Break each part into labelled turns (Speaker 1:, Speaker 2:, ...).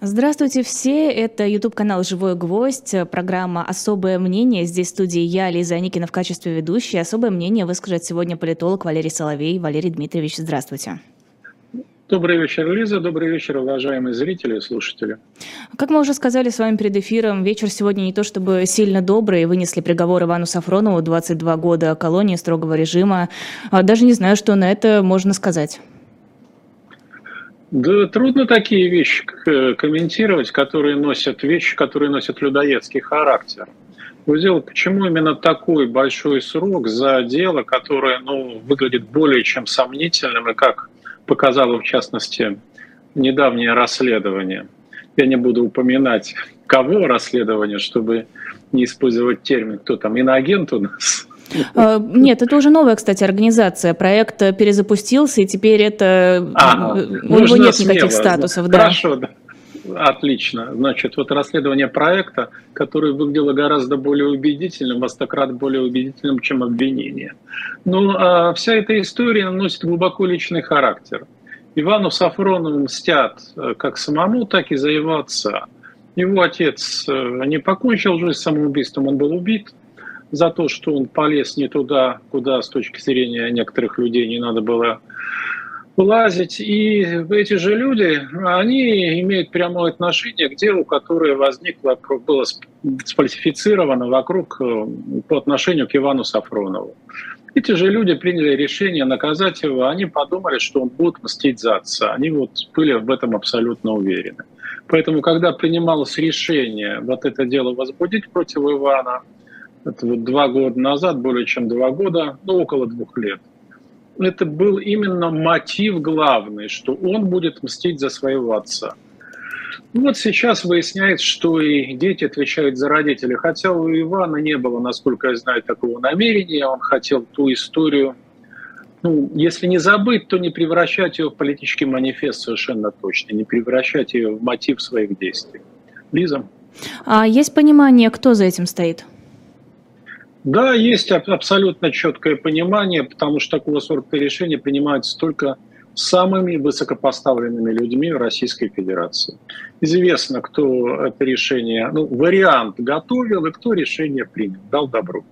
Speaker 1: Здравствуйте все, это YouTube-канал «Живой гвоздь», программа «Особое мнение». Здесь в студии я, Лиза Аникина, в качестве ведущей. Особое мнение выскажет сегодня политолог Валерий Соловей. Валерий Дмитриевич, здравствуйте.
Speaker 2: Добрый вечер, Лиза. Добрый вечер, уважаемые зрители и слушатели.
Speaker 1: Как мы уже сказали с вами перед эфиром, вечер сегодня не то чтобы сильно добрый. Вынесли приговор Ивану Сафронову, 22 года колонии строгого режима. А даже не знаю, что на это можно сказать.
Speaker 2: Да трудно такие вещи комментировать, которые носят вещи, которые носят людоедский характер. Дело, почему именно такой большой срок за дело, которое ну, выглядит более чем сомнительным, и как показало в частности недавнее расследование. Я не буду упоминать, кого расследование, чтобы не использовать термин, кто там, иноагент у нас,
Speaker 1: нет, это уже новая, кстати, организация. Проект перезапустился, и теперь это... А, у него нет смело. никаких статусов.
Speaker 2: Да. Хорошо, да. Отлично. Значит, вот расследование проекта, которое выглядело гораздо более убедительным, во стократ более убедительным, чем обвинение. Но ну, а вся эта история носит глубоко личный характер. Ивану Сафронову мстят э, как самому, так и за его отца. Его отец э, не покончил жизнь самоубийством, он был убит – за то, что он полез не туда, куда с точки зрения некоторых людей не надо было лазить. И эти же люди, они имеют прямое отношение к делу, которое возникло, было сфальсифицировано вокруг э, по отношению к Ивану Сафронову. Эти же люди приняли решение наказать его, они подумали, что он будет мстить за отца. Они вот были в этом абсолютно уверены. Поэтому, когда принималось решение вот это дело возбудить против Ивана, это вот два года назад, более чем два года, ну, около двух лет, это был именно мотив главный, что он будет мстить за своего отца. Ну, вот сейчас выясняется, что и дети отвечают за родителей. Хотя у Ивана не было, насколько я знаю, такого намерения. Он хотел ту историю, ну, если не забыть, то не превращать ее в политический манифест совершенно точно, не превращать ее в мотив своих действий. Лиза?
Speaker 1: А есть понимание, кто за этим стоит?
Speaker 2: Да, есть абсолютно четкое понимание, потому что такого сорта решения принимаются только самыми высокопоставленными людьми Российской Федерации. Известно, кто это решение, ну, вариант готовил и кто решение принял, дал добро.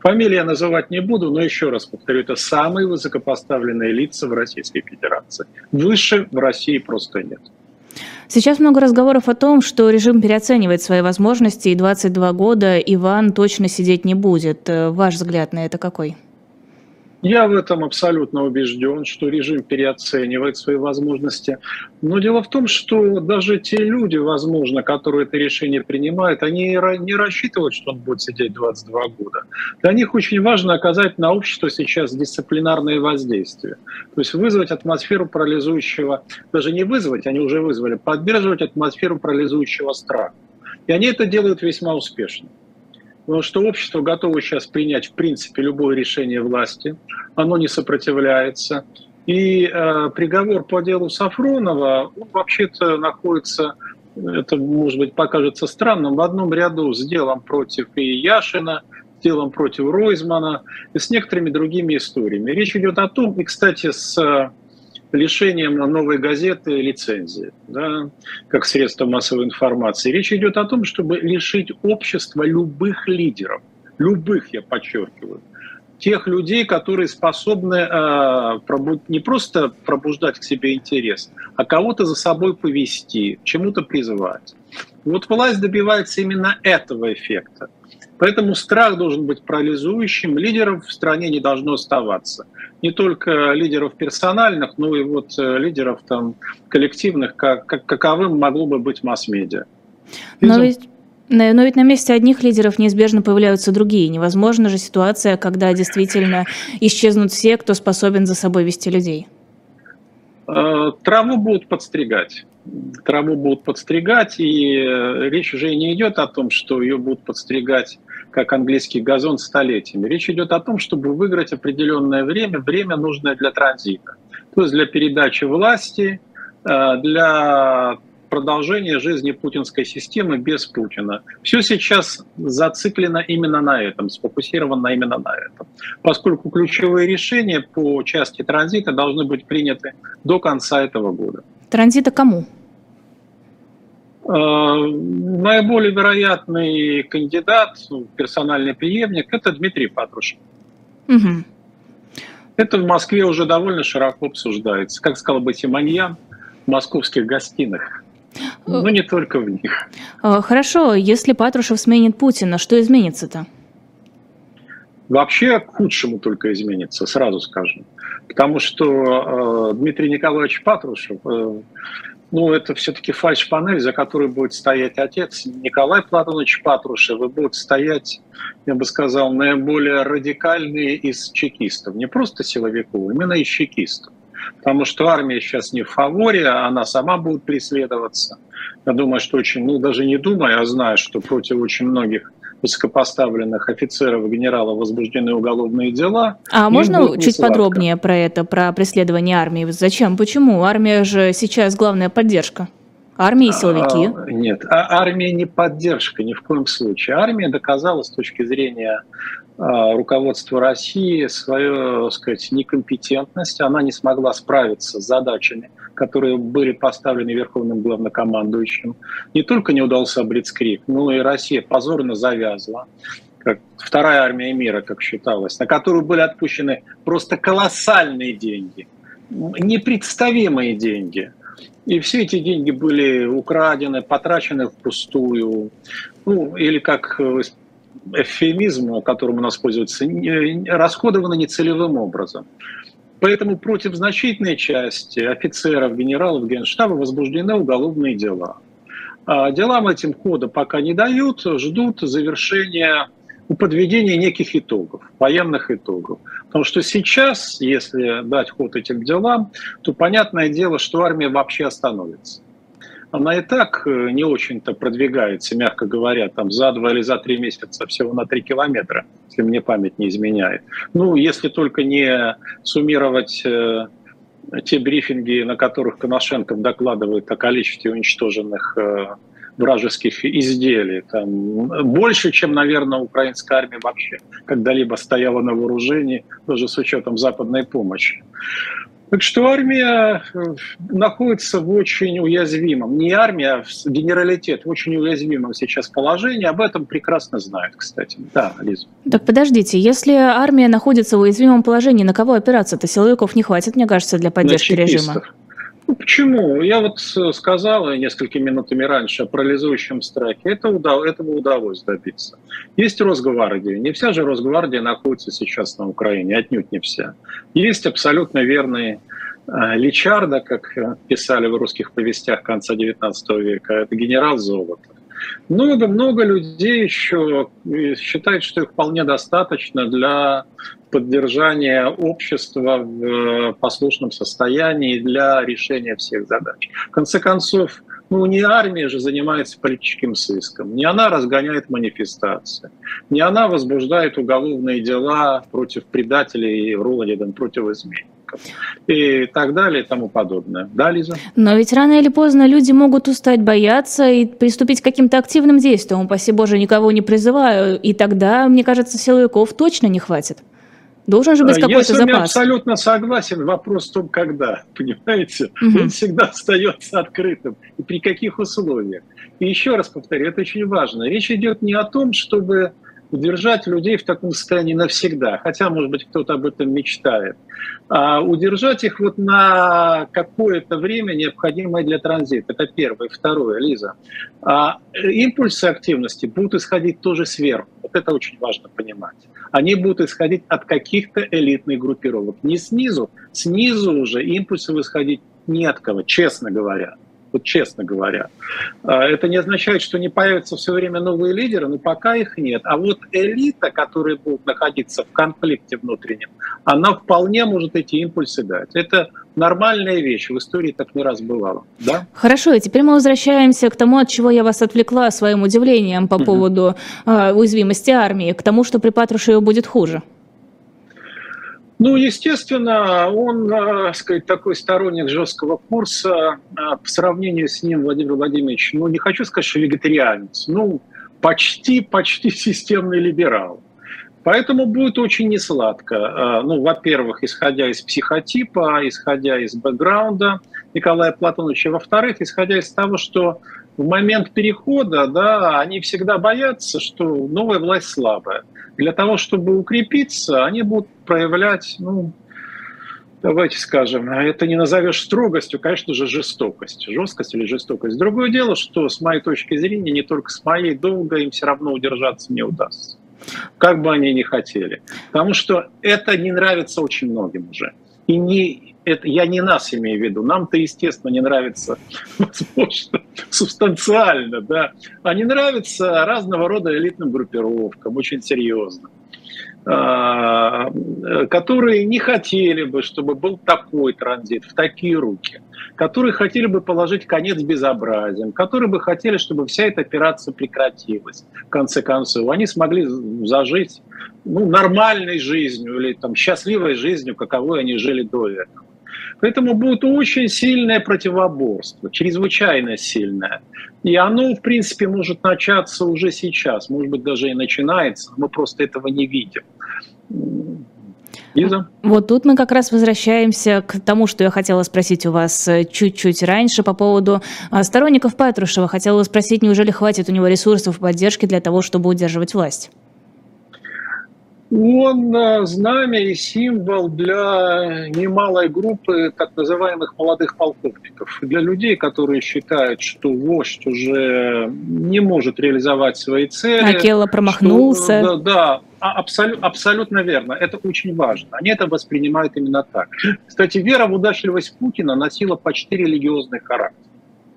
Speaker 2: Фамилии я называть не буду, но еще раз повторю, это самые высокопоставленные лица в Российской Федерации. Выше в России просто нет.
Speaker 1: Сейчас много разговоров о том, что режим переоценивает свои возможности, и 22 года Иван точно сидеть не будет. Э, ваш взгляд на это какой?
Speaker 2: Я в этом абсолютно убежден, что режим переоценивает свои возможности. Но дело в том, что даже те люди, возможно, которые это решение принимают, они не рассчитывают, что он будет сидеть 22 года. Для них очень важно оказать на общество сейчас дисциплинарное воздействие. То есть вызвать атмосферу парализующего, даже не вызвать, они уже вызвали, поддерживать атмосферу парализующего страха. И они это делают весьма успешно. Потому что общество готово сейчас принять, в принципе, любое решение власти. Оно не сопротивляется. И э, приговор по делу Сафронова, он вообще-то находится, это, может быть, покажется странным, в одном ряду с делом против и Яшина, с делом против Ройзмана и с некоторыми другими историями. Речь идет о том, и, кстати, с лишением новой газеты лицензии, да, как средство массовой информации. Речь идет о том, чтобы лишить общества любых лидеров, любых, я подчеркиваю, тех людей, которые способны э, не просто пробуждать к себе интерес, а кого-то за собой повести, чему-то призвать. Вот власть добивается именно этого эффекта. Поэтому страх должен быть парализующим, лидеров в стране не должно оставаться. Не только лидеров персональных, но и вот э, лидеров там, коллективных, как, как, каковым могло бы быть масс-медиа.
Speaker 1: Но ведь но ведь на месте одних лидеров неизбежно появляются другие. Невозможна же ситуация, когда действительно исчезнут все, кто способен за собой вести людей.
Speaker 2: Э, траву будут подстригать. Траву будут подстригать, и э, речь уже не идет о том, что ее будут подстригать как английский газон столетиями. Речь идет о том, чтобы выиграть определенное время, время нужное для транзита. То есть для передачи власти, э, для продолжения жизни путинской системы без Путина. Все сейчас зациклено именно на этом, сфокусировано именно на этом. Поскольку ключевые решения по части транзита должны быть приняты до конца этого года.
Speaker 1: Транзита кому?
Speaker 2: Наиболее вероятный кандидат, персональный преемник, это Дмитрий Патрушев. Угу. Это в Москве уже довольно широко обсуждается. Как сказал бы Симоньян, в московских гостиных. Ну, не только в них.
Speaker 1: Хорошо, если Патрушев сменит Путина, что изменится-то?
Speaker 2: Вообще к худшему только изменится, сразу скажем. Потому что э, Дмитрий Николаевич Патрушев, э, ну, это все-таки фальш-панель, за которой будет стоять отец Николай Платонович Патрушев, и будет стоять, я бы сказал, наиболее радикальные из чекистов. Не просто силовиков, именно из чекистов. Потому что армия сейчас не в фаворе, она сама будет преследоваться. Я думаю, что очень, ну даже не думаю, а знаю, что против очень многих высокопоставленных офицеров и генералов возбуждены уголовные дела.
Speaker 1: А можно чуть сладко. подробнее про это, про преследование армии? Зачем? Почему? Армия же сейчас главная поддержка. Армия и силовики?
Speaker 2: А, нет, а армия не поддержка ни в коем случае. Армия доказала с точки зрения а, руководства России свою, так сказать, некомпетентность. Она не смогла справиться с задачами, которые были поставлены Верховным главнокомандующим. Не только не удался Блицкрик, но и Россия позорно завязла как вторая армия мира, как считалось, на которую были отпущены просто колоссальные деньги, непредставимые деньги. И все эти деньги были украдены, потрачены впустую. Ну, или как эвфемизм, которым у нас пользуются, расходованы нецелевым образом. Поэтому против значительной части офицеров, генералов Генштаба возбуждены уголовные дела. А делам этим хода пока не дают, ждут завершения, подведения неких итогов, военных итогов. Потому что сейчас, если дать ход этим делам, то понятное дело, что армия вообще остановится она и так э, не очень-то продвигается, мягко говоря, там за два или за три месяца всего на три километра, если мне память не изменяет. Ну, если только не суммировать э, те брифинги, на которых Коношенков докладывает о количестве уничтоженных э, вражеских изделий. Там больше, чем, наверное, украинская армия вообще когда-либо стояла на вооружении, даже с учетом западной помощи. Так что армия э, находится в очень уязвимом, не армия, а генералитет в очень уязвимом сейчас положении. Об этом прекрасно знают, кстати. Да, Лиза.
Speaker 1: Так подождите, если армия находится в уязвимом положении, на кого опираться-то? Силовиков не хватит, мне кажется, для поддержки режима.
Speaker 2: Ну, почему? Я вот сказал несколькими минутами раньше о парализующем страхе. Это удав... Этого удалось добиться. Есть Росгвардия. Не вся же Росгвардия находится сейчас на Украине, отнюдь не вся. Есть абсолютно верные э, Личарда, как писали в русских повестях конца XIX века, это генерал Золото. Много-много людей еще считают, что их вполне достаточно для поддержания общества в э, послушном состоянии для решения всех задач. В конце концов, ну, не армия же занимается политическим сыском, не она разгоняет манифестации, не она возбуждает уголовные дела против предателей, Роланиден, против изменников и так далее и тому подобное. Да, Лиза?
Speaker 1: Но ведь рано или поздно люди могут устать бояться и приступить к каким-то активным действиям. Упаси Боже, никого не призываю. И тогда, мне кажется, силовиков точно не хватит. Должен же быть какой-то запас. Я с вами
Speaker 2: абсолютно согласен. Вопрос в том, когда, понимаете? Угу. Он всегда остается открытым. И при каких условиях. И еще раз повторю, это очень важно. Речь идет не о том, чтобы удержать людей в таком состоянии навсегда, хотя, может быть, кто-то об этом мечтает, а удержать их вот на какое-то время, необходимое для транзита. Это первое. Второе, Лиза. А импульсы активности будут исходить тоже сверху. Вот это очень важно понимать. Они будут исходить от каких-то элитных группировок. Не снизу. Снизу уже импульсы исходить не от кого, честно говоря вот честно говоря. А, это не означает, что не появятся все время новые лидеры, но пока их нет. А вот элита, которая будет находиться в конфликте внутреннем, она вполне может эти импульсы дать. Это нормальная вещь, в истории так не раз бывало. Да?
Speaker 1: Хорошо, и теперь мы возвращаемся к тому, от чего я вас отвлекла своим удивлением по поводу э, уязвимости армии, к тому, что при Патрушеве будет хуже.
Speaker 2: Ну, естественно, он, так сказать, такой сторонник жесткого курса. А, по сравнению с ним Владимир Владимирович, ну, не хочу сказать, что вегетарианец, ну, почти, почти системный либерал. Поэтому будет очень несладко. А, ну, во-первых, исходя из психотипа, исходя из бэкграунда Николая Платоновича. Во-вторых, исходя из того, что в момент перехода, да, они всегда боятся, что новая власть слабая. Для того, чтобы укрепиться, они будут проявлять, ну, давайте скажем, это не назовешь строгостью, конечно же, жестокость. Жесткость или жестокость. Другое дело, что с моей точки зрения, не только с моей, долго им все равно удержаться не удастся. Как бы они ни хотели. Потому что это не нравится очень многим уже. И не, это, я не нас имею в виду, нам-то, естественно, не нравится, возможно, субстанциально, да, а не нравится разного рода элитным группировкам, очень серьезно. А, которые не хотели бы, чтобы был такой транзит, в такие руки, которые хотели бы положить конец безобразиям, которые бы хотели, чтобы вся эта операция прекратилась, в конце концов. Они смогли зажить ну, нормальной жизнью или там, счастливой жизнью, каковой они жили до этого. Поэтому будет очень сильное противоборство, чрезвычайно сильное. И оно, в принципе, может начаться уже сейчас, может быть, даже и начинается, мы просто этого не видим.
Speaker 1: Лиза? Вот тут мы как раз возвращаемся к тому, что я хотела спросить у вас э, чуть-чуть раньше по поводу а, сторонников Патрушева. Хотела спросить, неужели хватит у него ресурсов поддержки для того, чтобы удерживать власть?
Speaker 2: Он э, знамя и символ для немалой группы так называемых молодых полковников. Для людей, которые считают, что вождь уже не может реализовать свои цели.
Speaker 1: Акела промахнулся.
Speaker 2: Что, да, да абсолютно, абсолютно верно. Это очень важно. Они это воспринимают именно так. Кстати, вера в удачливость Путина носила почти религиозный характер.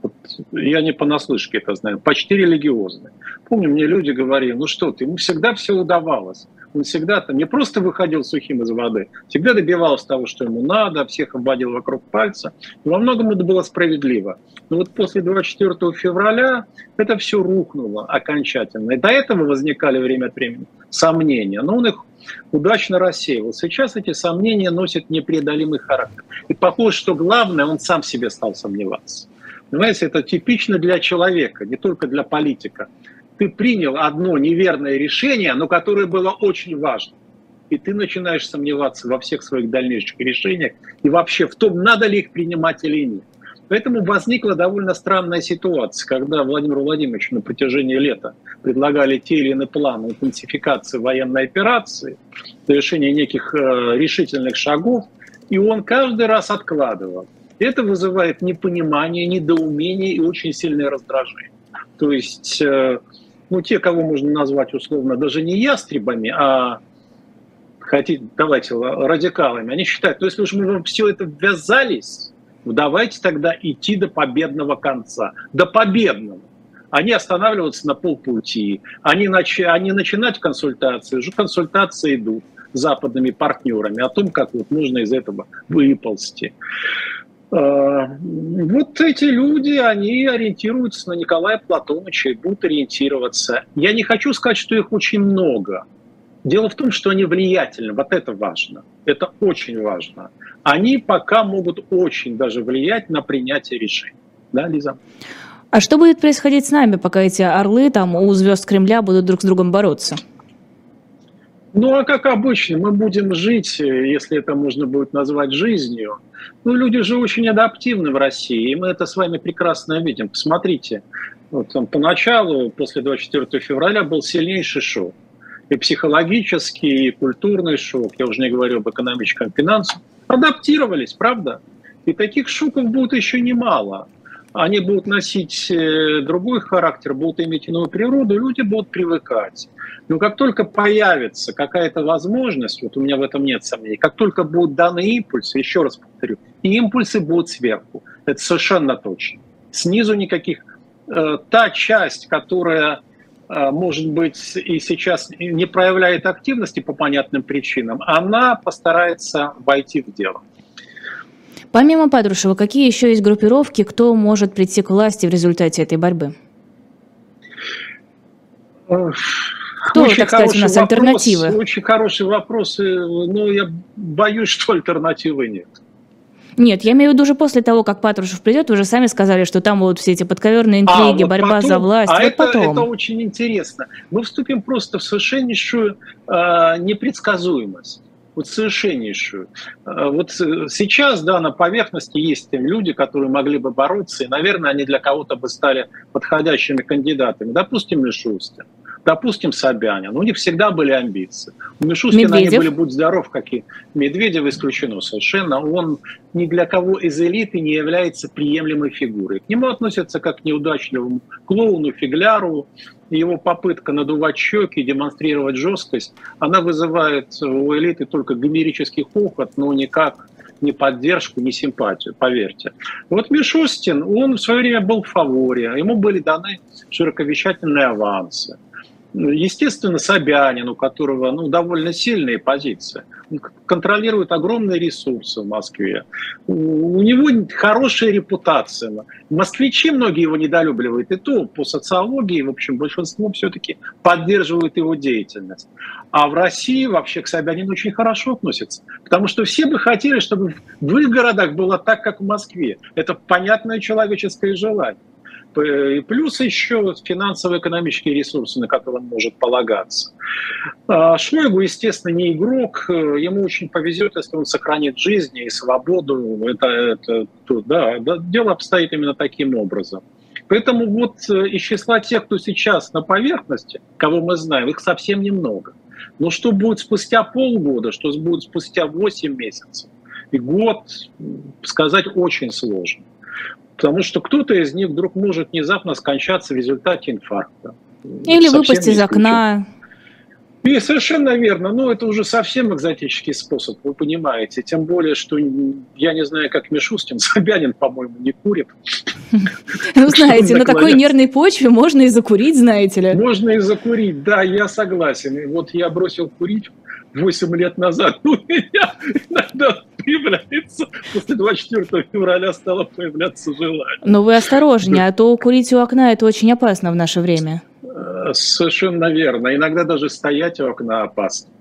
Speaker 2: Вот я не понаслышке это знаю, почти религиозный. Помню, мне люди говорили, ну что ты, ему всегда все удавалось он всегда там не просто выходил сухим из воды, всегда добивался того, что ему надо, всех обводил вокруг пальца. Во многом это было справедливо. Но вот после 24 февраля это все рухнуло окончательно. И до этого возникали время от времени сомнения, но он их удачно рассеивал. Сейчас эти сомнения носят непреодолимый характер. И похоже, что главное, он сам себе стал сомневаться. Понимаете, это типично для человека, не только для политика ты принял одно неверное решение, но которое было очень важно. И ты начинаешь сомневаться во всех своих дальнейших решениях и вообще в том, надо ли их принимать или нет. Поэтому возникла довольно странная ситуация, когда Владимир Владимирович на протяжении лета предлагали те или иные планы интенсификации военной операции, решения неких э, решительных шагов, и он каждый раз откладывал. Это вызывает непонимание, недоумение и очень сильное раздражение. То есть э, ну, те, кого можно назвать условно даже не ястребами, а хотите, давайте, радикалами, они считают, ну, если уж мы все это ввязались, ну, давайте тогда идти до победного конца, до победного. Они останавливаются на полпути, они, нач... они начинают консультации, уже консультации идут западными партнерами о том, как вот нужно из этого выползти. А, вот эти люди, они ориентируются на Николая Платоновича и будут ориентироваться. Я не хочу сказать, что их очень много. Дело в том, что они влиятельны. Вот это важно. Это очень важно. Они пока могут очень даже влиять на принятие решений. Да, Лиза?
Speaker 1: А что будет происходить с нами, пока эти орлы там у звезд Кремля будут друг с другом бороться?
Speaker 2: Ну, а как обычно, мы будем жить, если это можно будет назвать жизнью. Ну, люди же очень адаптивны в России, и мы это с вами прекрасно видим. Посмотрите, вот там поначалу, после 24 февраля, был сильнейший шок. И психологический, и культурный шок, я уже не говорю об экономическом, финансовом. Адаптировались, правда? И таких шоков будет еще немало они будут носить э, другой характер, будут иметь иную природу, люди будут привыкать. Но как только появится какая-то возможность, вот у меня в этом нет сомнений, как только будут даны импульсы, еще раз повторю, и импульсы будут сверху, это совершенно точно. Снизу никаких. Э, та часть, которая э, может быть, и сейчас не проявляет активности по понятным причинам, она постарается войти в дело.
Speaker 1: Помимо Патрушева, какие еще есть группировки, кто может прийти к власти в результате этой борьбы?
Speaker 2: Кто, очень так сказать, у нас вопрос, альтернативы? Очень хороший вопрос, но я боюсь, что альтернативы нет.
Speaker 1: Нет, я имею в виду уже после того, как Патрушев придет, вы уже сами сказали, что там будут все эти подковерные а, интриги, а, вот борьба потом, за власть.
Speaker 2: А вот это, потом. это очень интересно. Мы вступим просто в совершеннейшую э, непредсказуемость. Вот совершеннейшую. Э, вот сейчас, да, на поверхности есть люди, которые могли бы бороться, и, наверное, они для кого-то бы стали подходящими кандидатами. Допустим, Мишустин. Допустим, Собянин. У них всегда были амбиции. У Мишустина Медведев. они были, будь здоров, как и Медведев исключено совершенно. Он ни для кого из элиты не является приемлемой фигурой. К нему относятся как к неудачливому клоуну, фигляру. Его попытка надувать щеки, демонстрировать жесткость, она вызывает у элиты только гомерический хохот, но никак ни поддержку, ни симпатию, поверьте. Вот Мишустин, он в свое время был в фаворе, ему были даны широковещательные авансы. Естественно, Собянин, у которого ну, довольно сильные позиции, он контролирует огромные ресурсы в Москве. У него хорошая репутация. Москвичи многие его недолюбливают, и то по социологии, в общем, большинство все-таки поддерживают его деятельность. А в России вообще к Собянину очень хорошо относятся, потому что все бы хотели, чтобы в их городах было так, как в Москве. Это понятное человеческое желание. Плюс еще финансово-экономические ресурсы, на которые он может полагаться. А Шойгу, естественно, не игрок. Ему очень повезет, если он сохранит жизнь и свободу. Это, это, да, дело обстоит именно таким образом. Поэтому вот э, из числа тех, кто сейчас на поверхности, кого мы знаем, их совсем немного. Но что будет спустя полгода, что будет спустя 8 месяцев и год, сказать очень сложно. Потому что кто-то из них вдруг может внезапно скончаться в результате инфаркта.
Speaker 1: Или выпасть из окна.
Speaker 2: И совершенно верно. Но ну, это уже совсем экзотический способ, вы понимаете. Тем более, что я не знаю, как Мишустин, Собянин, по-моему, не курит.
Speaker 1: Ну, знаете, на такой нервной почве можно и закурить, знаете ли.
Speaker 2: Можно и закурить, да, я согласен. вот я бросил курить 8 лет назад. У меня иногда появляется, после 24 февраля стало появляться желание.
Speaker 1: Но вы осторожнее, а то курить у окна это очень опасно в наше время.
Speaker 2: Э, совершенно верно. Иногда даже стоять у окна опасно.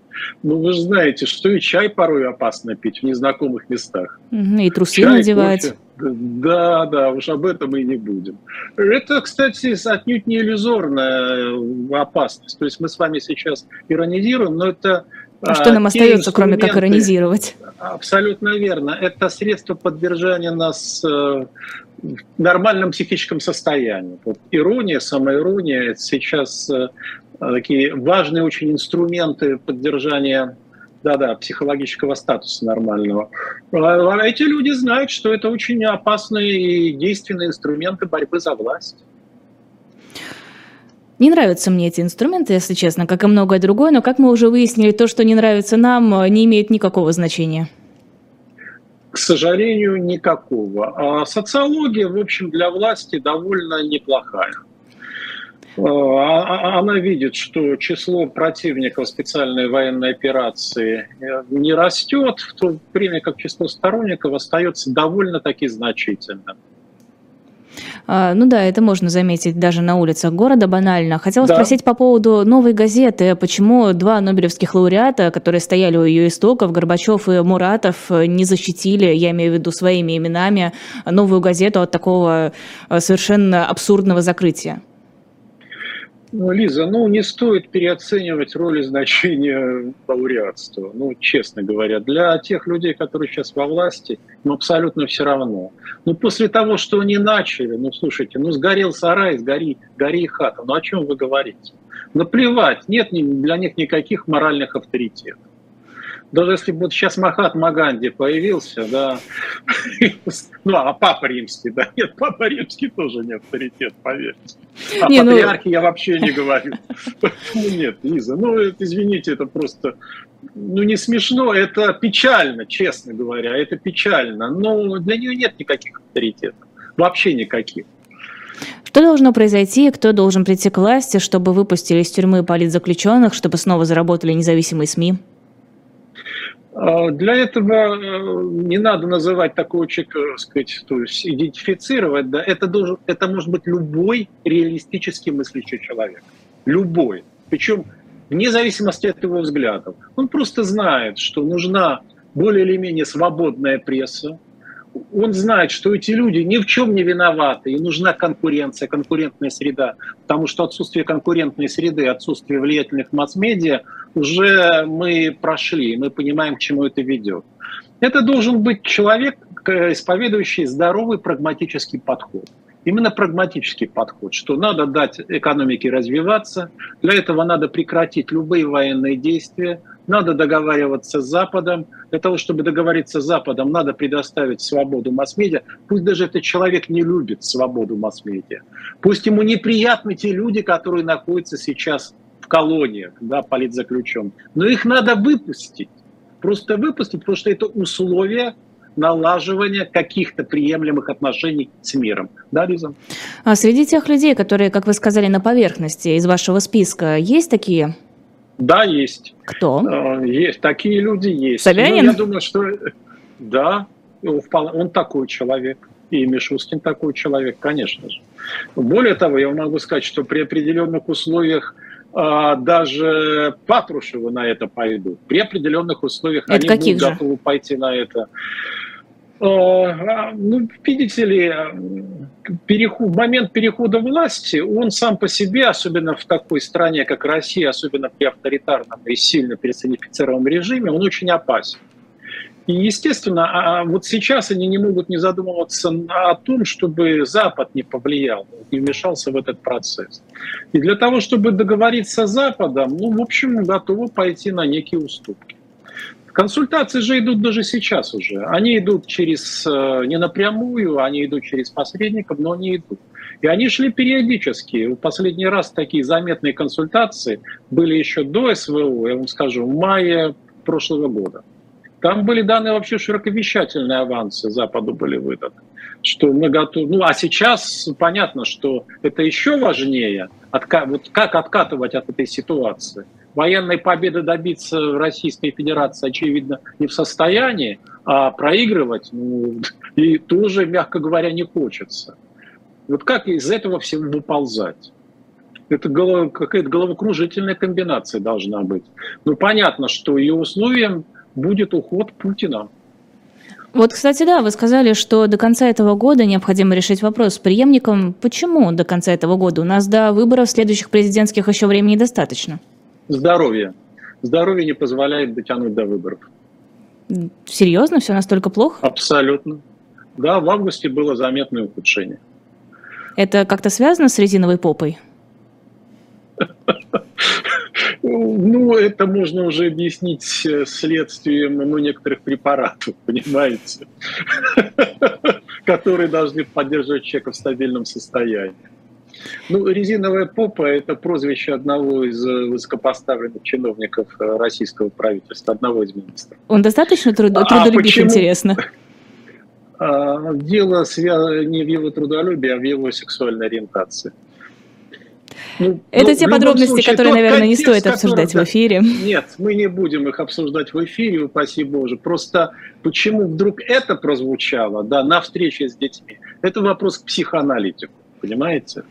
Speaker 2: Ну, вы же знаете, что и чай порой опасно пить в незнакомых местах.
Speaker 1: И трусы чай, надевать. Кофе.
Speaker 2: Да, да, уж об этом и не будем. Это, кстати, отнюдь не иллюзорная опасность. То есть мы с вами сейчас иронизируем, но это
Speaker 1: а что нам остается, кроме как иронизировать?
Speaker 2: Абсолютно верно. Это средство поддержания нас э, в нормальном психическом состоянии. Вот ирония, самоирония – это сейчас э, такие важные очень инструменты поддержания да-да, психологического статуса нормального. А, а эти люди знают, что это очень опасные и действенные инструменты борьбы за власть.
Speaker 1: Не нравятся мне эти инструменты, если честно, как и многое другое, но как мы уже выяснили, то, что не нравится нам, не имеет никакого значения.
Speaker 2: К сожалению, никакого. А социология, в общем, для власти довольно неплохая. А, а, она видит, что число противников специальной военной операции э, не растет, в то время как число сторонников остается довольно-таки значительным.
Speaker 1: А, ну да, это можно заметить даже на улицах города банально. Хотела да. спросить по поводу новой газеты. Почему два нобелевских лауреата, которые стояли у ее истоков, Горбачев и Муратов, не защитили, я имею в виду своими именами, новую газету от такого а, совершенно абсурдного закрытия?
Speaker 2: Ну, Лиза, ну не стоит переоценивать роль и значение лауреатства. Ну, честно говоря, для тех людей, которые сейчас во власти, ну абсолютно все равно. Ну после того, что они начали, ну слушайте, ну сгорел сарай, сгори, гори хата. Ну о чем вы говорите? Наплевать, нет для них никаких моральных авторитетов даже если бы вот сейчас Махатма Ганди появился, да, ну, а Папа Римский, да, нет, Папа Римский тоже не авторитет, поверьте. А не, ну, патриархе ну... я вообще не говорю. Ну, нет, Лиза, ну, это, извините, это просто, ну, не смешно, это печально, честно говоря, это печально, но для нее нет никаких авторитетов, вообще никаких.
Speaker 1: Что должно произойти, кто должен прийти к власти, чтобы выпустили из тюрьмы политзаключенных, чтобы снова заработали независимые СМИ?
Speaker 2: А, для этого э, не надо называть такого человека, так сказать, то есть идентифицировать, да, это, должен, это может быть любой реалистически мыслящий человек. Любой. Причем вне зависимости от его взглядов. Он просто знает, что нужна более или менее свободная пресса, он знает, что эти люди ни в чем не виноваты, и нужна конкуренция, конкурентная среда, потому что отсутствие конкурентной среды, отсутствие влиятельных масс-медиа уже мы прошли, мы понимаем, к чему это ведет. Это должен быть человек, исповедующий здоровый прагматический подход. Именно прагматический подход, что надо дать экономике развиваться, для этого надо прекратить любые военные действия, надо договариваться с Западом. Для того, чтобы договориться с Западом, надо предоставить свободу масс-медиа. Пусть даже этот человек не любит свободу масс-медиа. Пусть ему неприятны те люди, которые находятся сейчас колониях, да, политзаключенных. Но их надо выпустить. Просто выпустить, потому что это условия налаживания каких-то приемлемых отношений с миром. Да, Лиза?
Speaker 1: А среди тех людей, которые, как вы сказали, на поверхности из вашего списка, есть такие?
Speaker 2: Да, есть.
Speaker 1: Кто?
Speaker 2: А, есть, такие люди есть.
Speaker 1: Собянин?
Speaker 2: Ну, я думаю, что да, он такой человек. И Мишустин такой человек, конечно же. Более того, я могу сказать, что при определенных условиях даже Патрушевы на это пойдут. При определенных условиях
Speaker 1: это они будут
Speaker 2: же? готовы пойти на это. А, ну, видите ли, переход, момент перехода власти, он сам по себе, особенно в такой стране, как Россия, особенно при авторитарном и сильно персонифицированном режиме, он очень опасен. И, естественно, а, а вот сейчас они не могут не задумываться о том, чтобы Запад не повлиял, не вмешался в этот процесс. И для того, чтобы договориться с Западом, ну, в общем, готовы пойти на некие уступки. Консультации же идут даже сейчас уже. Они идут через, э, не напрямую, они идут через посредников, но они идут. И они шли периодически. В последний раз такие заметные консультации были еще до СВО, я вам скажу, в мае прошлого года. Там были даны вообще широковещательные авансы Западу были выданы. Что мы готовы. Ну, а сейчас понятно, что это еще важнее. Отка... Вот как откатывать от этой ситуации – военной победы добиться в Российской Федерации, очевидно, не в состоянии, а проигрывать, ну, и тоже, мягко говоря, не хочется. Вот как из этого всего выползать? Это голов, какая-то головокружительная комбинация должна быть. Ну, понятно, что ее условием будет уход Путина.
Speaker 1: Вот, кстати, да, вы сказали, что до конца этого года необходимо решить вопрос с преемником. Почему до конца этого года? У нас до выборов следующих президентских еще времени достаточно.
Speaker 2: Здоровье. Здоровье не позволяет дотянуть до выборов.
Speaker 1: Серьезно? Все настолько плохо?
Speaker 2: Абсолютно. Да, в августе было заметное ухудшение.
Speaker 1: Это как-то связано с резиновой попой?
Speaker 2: Ну, это можно уже объяснить следствием ну, некоторых препаратов, понимаете, которые должны поддерживать человека в стабильном состоянии. Ну, резиновая попа – это прозвище одного из э, высокопоставленных чиновников э, российского правительства, одного из министров.
Speaker 1: Он достаточно труд... а трудолюбив, почему? интересно?
Speaker 2: А, дело не в его трудолюбии, а в его сексуальной ориентации.
Speaker 1: Ну, Это ну, те подробности, случае, которые, наверное, контекст, не стоит обсуждать который, в эфире.
Speaker 2: Нет, мы не будем их обсуждать в эфире, упаси Боже. Просто почему вдруг это прозвучало да, на встрече с детьми, это вопрос к психоаналитику понимаете?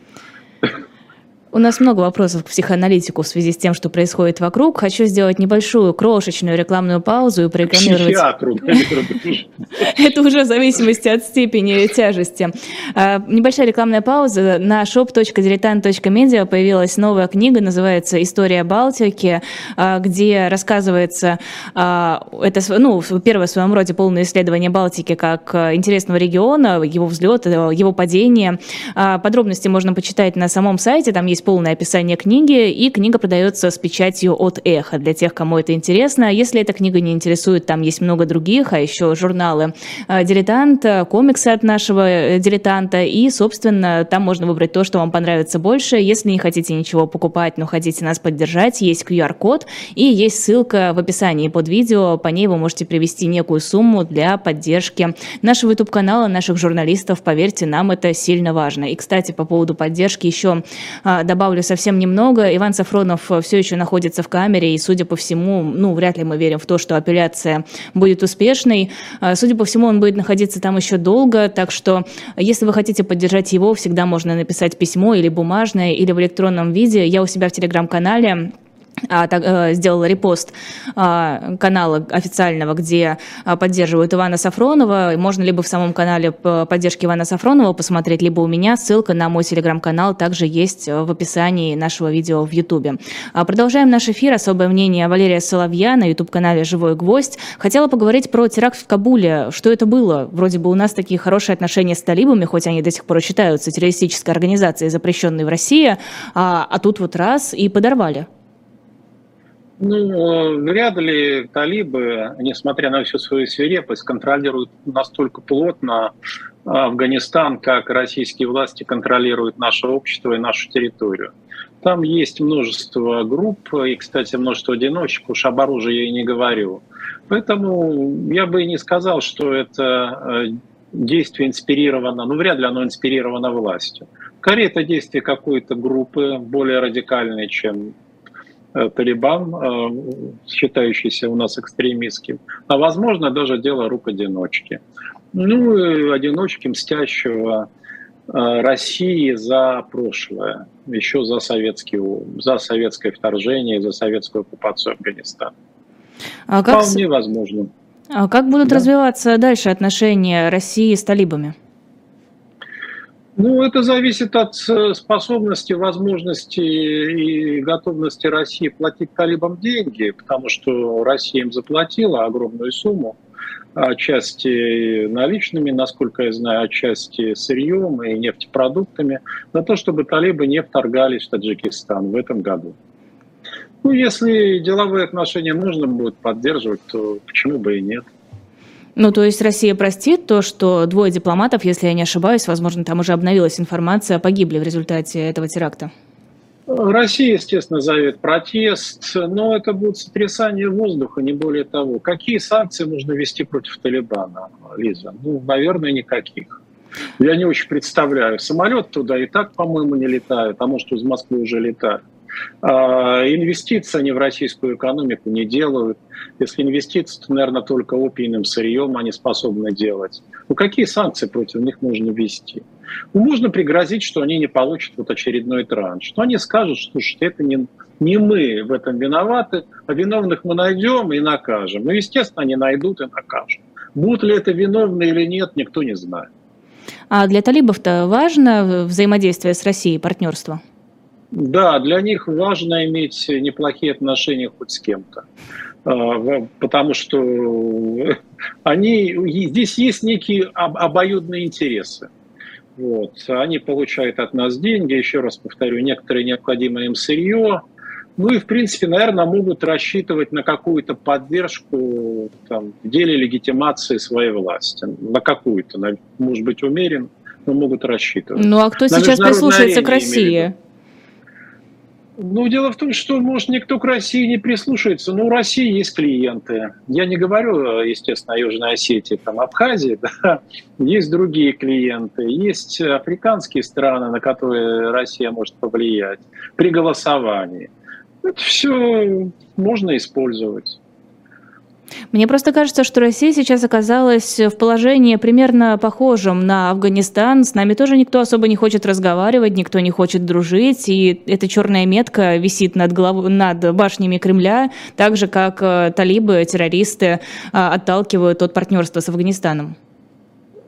Speaker 1: У нас много вопросов к психоаналитику в связи с тем, что происходит вокруг. Хочу сделать небольшую крошечную рекламную паузу и прорекламировать... Это уже в зависимости от степени тяжести. А, небольшая рекламная пауза. На shop.diletant.media появилась новая книга, называется «История Балтики», а, где рассказывается, а, это ну, первое в своем роде полное исследование Балтики как интересного региона, его взлет, его падение. Подробности можно почитать на самом сайте, там есть есть полное описание книги, и книга продается с печатью от Эхо для тех, кому это интересно. Если эта книга не интересует, там есть много других, а еще журналы э, «Дилетант», комиксы от нашего э, «Дилетанта», и, собственно, там можно выбрать то, что вам понравится больше. Если не хотите ничего покупать, но хотите нас поддержать, есть QR-код и есть ссылка в описании под видео. По ней вы можете привести некую сумму для поддержки нашего YouTube-канала, наших журналистов. Поверьте, нам это сильно важно. И, кстати, по поводу поддержки еще добавлю совсем немного. Иван Сафронов э, все еще находится в камере, и, судя по всему, ну, вряд ли мы верим в то, что апелляция будет успешной. А, судя по всему, он будет находиться там еще долго, так что, если вы хотите поддержать его, всегда можно написать письмо или бумажное, или в электронном виде. Я у себя в телеграм-канале э, сделала репост а, канала официального, где а, поддерживают Ивана Сафронова. Можно либо в самом канале поддержки Ивана Сафронова посмотреть, либо у меня. Ссылка на мой телеграм-канал также есть в описании нашего видео в Ютубе. Продолжаем наш эфир. Особое мнение Валерия Соловья на ютуб-канале «Живой гвоздь». Хотела поговорить про теракт в Кабуле. Что это было? Вроде бы у нас такие хорошие отношения с талибами, хоть они до сих пор считаются террористической организацией, запрещенной в России, а, а тут вот раз и подорвали.
Speaker 2: Ну, вряд ли талибы, несмотря на всю свою свирепость, контролируют настолько плотно Афганистан, как российские власти контролируют наше общество и нашу территорию. Там есть множество групп и, кстати, множество одиночек, уж об оружии я и не говорю. Поэтому я бы и не сказал, что это э, действие инспирировано, ну вряд ли оно инспирировано властью. Скорее, это действие какой-то группы более радикальной, чем Талибан, э, считающийся у нас экстремистским, а возможно даже дело рук одиночки. Ну и одиночки, мстящего э, России за прошлое, еще за, советский, за советское вторжение, за советскую оккупацию Афганистана. А как... Вполне возможно.
Speaker 1: А как будут да? развиваться дальше отношения России с талибами?
Speaker 2: Ну, это зависит от э, способности, возможности и готовности России платить талибам деньги, потому что Россия им заплатила огромную сумму, отчасти наличными, насколько я знаю, отчасти сырьем и нефтепродуктами, на то, чтобы талибы не вторгались в Таджикистан в этом году. Ну, если деловые отношения нужно будет поддерживать, то почему бы и нет.
Speaker 1: Ну, то есть Россия простит то, что двое дипломатов, если я не ошибаюсь, возможно, там уже обновилась информация, погибли в результате этого теракта?
Speaker 2: Россия, естественно, зовет протест, но это будет сотрясание воздуха, не более того. Какие санкции нужно ввести против Талибана, Лиза? Ну, наверное, никаких. Я не очень представляю. Самолет туда и так, по-моему, не летает, а может, из Москвы уже летает. А, инвестиции они в российскую экономику не делают. Если инвестиции, то, наверное, только опийным сырьем они способны делать. Ну, какие санкции против них можно ввести? Ну, можно пригрозить, что они не получат вот очередной транш. Что они скажут, что это не, не мы в этом виноваты, а виновных мы найдем и накажем. Ну, естественно, они найдут и накажут. Будут ли это виновны или нет, никто не знает.
Speaker 1: А для талибов-то важно взаимодействие с Россией, партнерство?
Speaker 2: Да, для них важно иметь неплохие отношения хоть с кем-то. А, потому что они, здесь есть некие обоюдные интересы. Вот. Они получают от нас деньги, еще раз повторю, некоторые необходимое им сырье. Ну и, в принципе, наверное, могут рассчитывать на какую-то поддержку там, в деле легитимации своей власти. На какую-то, может быть, умерен, но могут рассчитывать.
Speaker 1: Ну а кто на сейчас прислушается к России?
Speaker 2: Ну, дело в том, что, может, никто к России не прислушается. Но у России есть клиенты. Я не говорю, естественно, о Южной Осетии, там, Абхазии, да. Есть другие клиенты. Есть африканские страны, на которые Россия может повлиять при голосовании. Это все можно использовать.
Speaker 1: Мне просто кажется, что Россия сейчас оказалась в положении примерно похожем на Афганистан. С нами тоже никто особо не хочет разговаривать, никто не хочет дружить, и эта черная метка висит над, голов... над башнями Кремля, так же, как э, талибы, террористы э, отталкивают от партнерства с Афганистаном.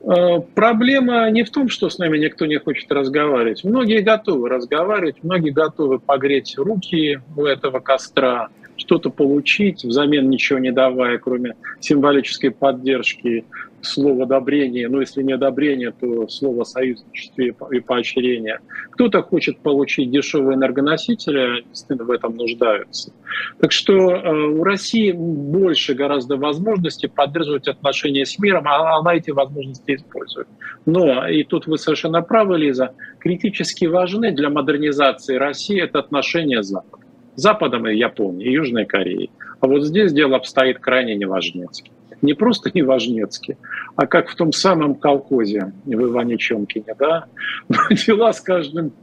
Speaker 2: Э, проблема не в том, что с нами никто не хочет разговаривать. Многие готовы разговаривать, многие готовы погреть руки у этого костра, что-то получить, взамен ничего не давая, кроме символической поддержки, слова одобрения, ну если не одобрение, то слово союзничестве и поощрения. Кто-то хочет получить дешевые энергоносители, действительно в этом нуждаются. Так что э, у России больше гораздо возможностей поддерживать отношения с миром, а она эти возможности использует. Но, и тут вы совершенно правы, Лиза, критически важны для модернизации России это отношения с Западом. Западом и Японией, и Южной Кореей. А вот здесь дело обстоит крайне неважнецки. Не просто неважнецки, а как в том самом колхозе в Иване Чонкине, да? Дела с каждым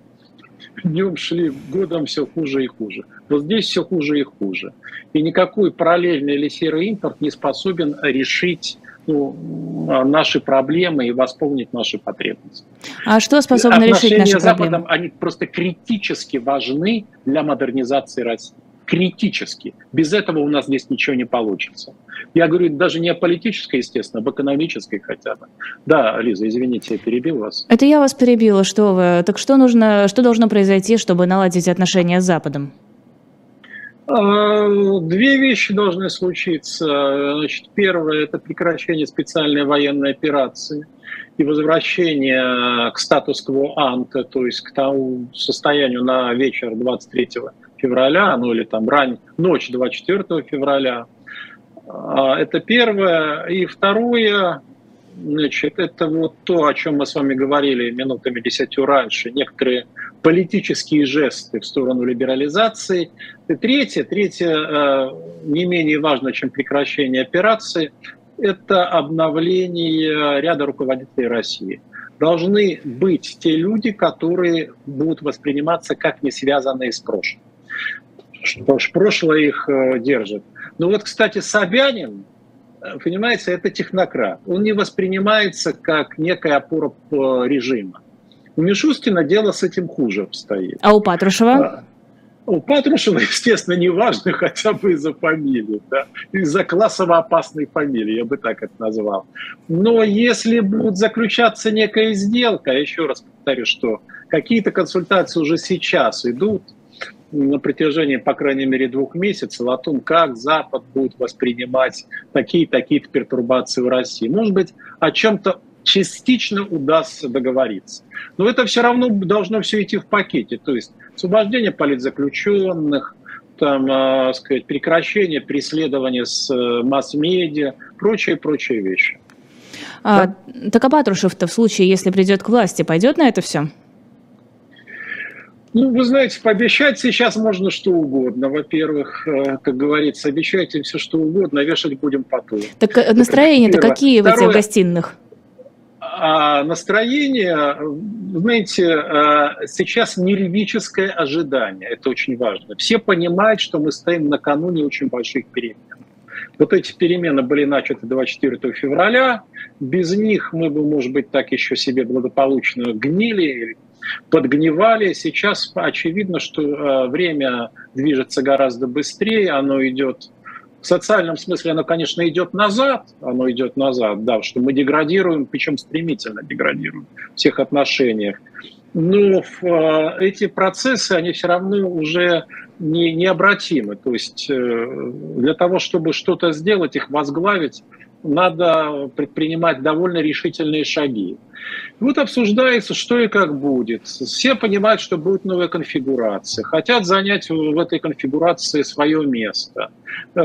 Speaker 2: днем шли, годом все хуже и хуже. Вот здесь все хуже и хуже. И никакой параллельный или серый импорт не способен решить наши проблемы и восполнить наши потребности.
Speaker 1: А что способно решить наши
Speaker 2: с Западом, проблемы? Они просто критически важны для модернизации России. критически. Без этого у нас здесь ничего не получится. Я говорю даже не о политической, естественно, а об экономической хотя бы. Да, Лиза, извините, я перебил вас.
Speaker 1: Это я вас перебила, что вы. Так что нужно, что должно произойти, чтобы наладить отношения с Западом?
Speaker 2: Две вещи должны случиться. Значит, первое – это прекращение специальной военной операции и возвращение к статус-кво анте, то есть к тому состоянию на вечер 23 февраля, ну или там рань, ночь 24 февраля. А, это первое. И второе, значит, это вот то, о чем мы с вами говорили минутами десятью раньше, некоторые политические жесты в сторону либерализации. И третье, третье э, не менее важно, чем прекращение операции, это обновление ряда руководителей России. Должны быть те люди, которые будут восприниматься как не связанные с прошлым. Что прошлое их э, держит. Ну вот, кстати, Собянин, понимаете, это технократ. Он не воспринимается как некая опора режима. У Мишустина дело с этим хуже обстоит.
Speaker 1: А у Патрушева? А,
Speaker 2: у Патрушева, естественно, не важно хотя бы из-за фамилии, да? из-за классово опасной фамилии, я бы так это назвал. Но если будет заключаться некая сделка, еще раз повторю, что какие-то консультации уже сейчас идут, на протяжении, по крайней мере, двух месяцев о том, как Запад будет воспринимать такие-такие пертурбации в России. Может быть, о чем-то частично удастся договориться. Но это все равно должно все идти в пакете. То есть освобождение политзаключенных, там, э, сказать, прекращение преследования с э, масс-медиа, прочие-прочие вещи.
Speaker 1: А, да? Так а Патрушев-то в случае, если придет к власти, пойдет на это все?
Speaker 2: Ну, вы знаете, пообещать сейчас можно что угодно. Во-первых, э, как говорится, обещайте все что угодно, а вешать будем потом.
Speaker 1: Так э, настроения-то какие Второе, в этих гостиных?
Speaker 2: А настроение, знаете, э, сейчас нервическое ожидание. Это очень важно. Все понимают, что мы стоим накануне очень больших перемен. Вот эти перемены были начаты 24 февраля. Без них мы бы, может быть, так еще себе благополучно гнили, подгнивали. Сейчас очевидно, что э, время движется гораздо быстрее, оно идет в социальном смысле оно, конечно, идет назад, оно идет назад, да, что мы деградируем, причем стремительно деградируем в всех отношениях. Но э, эти процессы, они все равно уже не, необратимы. То есть э, для того, чтобы что-то сделать, их возглавить, надо предпринимать довольно решительные шаги. Вот обсуждается, что и как будет. Все понимают, что будет новая конфигурация. Хотят занять в этой конфигурации свое место. Э,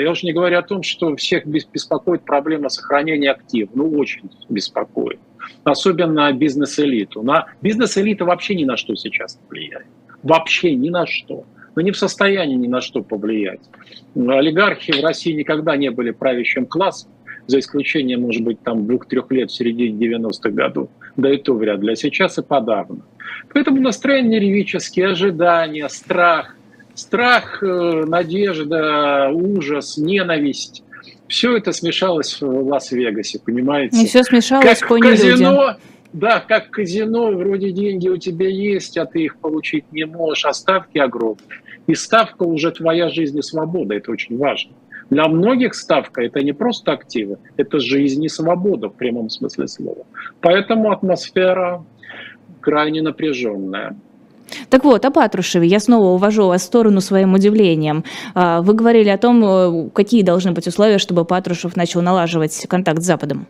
Speaker 2: я уже не говорю о том, что всех беспокоит проблема сохранения активов. Ну, очень беспокоит. Особенно бизнес-элиту. На бизнес-элита вообще ни на что сейчас не влияет. Вообще ни на что но не в состоянии ни на что повлиять. Олигархи в России никогда не были правящим классом, за исключением, может быть, там двух-трех лет в середине 90-х годов, да и то вряд ли, а сейчас и подавно. Поэтому настроение ревические, ожидания, страх, страх, э, надежда, ужас, ненависть, все это смешалось в Лас-Вегасе, понимаете?
Speaker 1: И все смешалось как в казино,
Speaker 2: да, как казино, вроде деньги у тебя есть, а ты их получить не можешь, а ставки огромные. И ставка уже твоя жизнь и свобода, это очень важно. Для многих ставка – это не просто активы, это жизнь и свобода в прямом смысле слова. Поэтому атмосфера крайне напряженная.
Speaker 1: Так вот, о Патрушеве я снова увожу вас в сторону своим удивлением. А, вы говорили о том, э, какие должны быть условия, чтобы Патрушев начал налаживать контакт с Западом.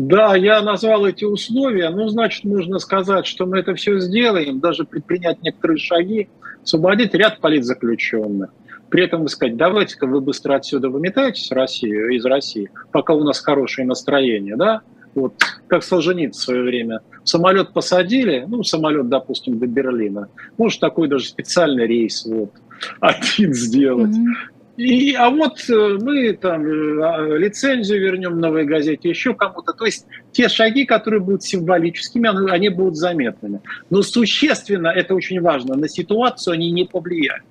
Speaker 2: Да, я назвал эти условия. Ну, значит, можно сказать, что мы это все сделаем, даже предпринять некоторые шаги, освободить ряд политзаключенных. При этом сказать, давайте-ка вы быстро отсюда выметаетесь Россию, из России, пока у нас хорошее настроение, да? Вот, как Солженицын в свое время. Самолет посадили, ну, самолет, допустим, до Берлина. Может, такой даже специальный рейс вот, один сделать. Mm-hmm. И, а вот э, мы там э, а, лицензию вернем новой газете, еще кому-то. То есть те шаги, которые будут символическими, они будут заметными. Но существенно, это очень важно, на ситуацию они не повлияют.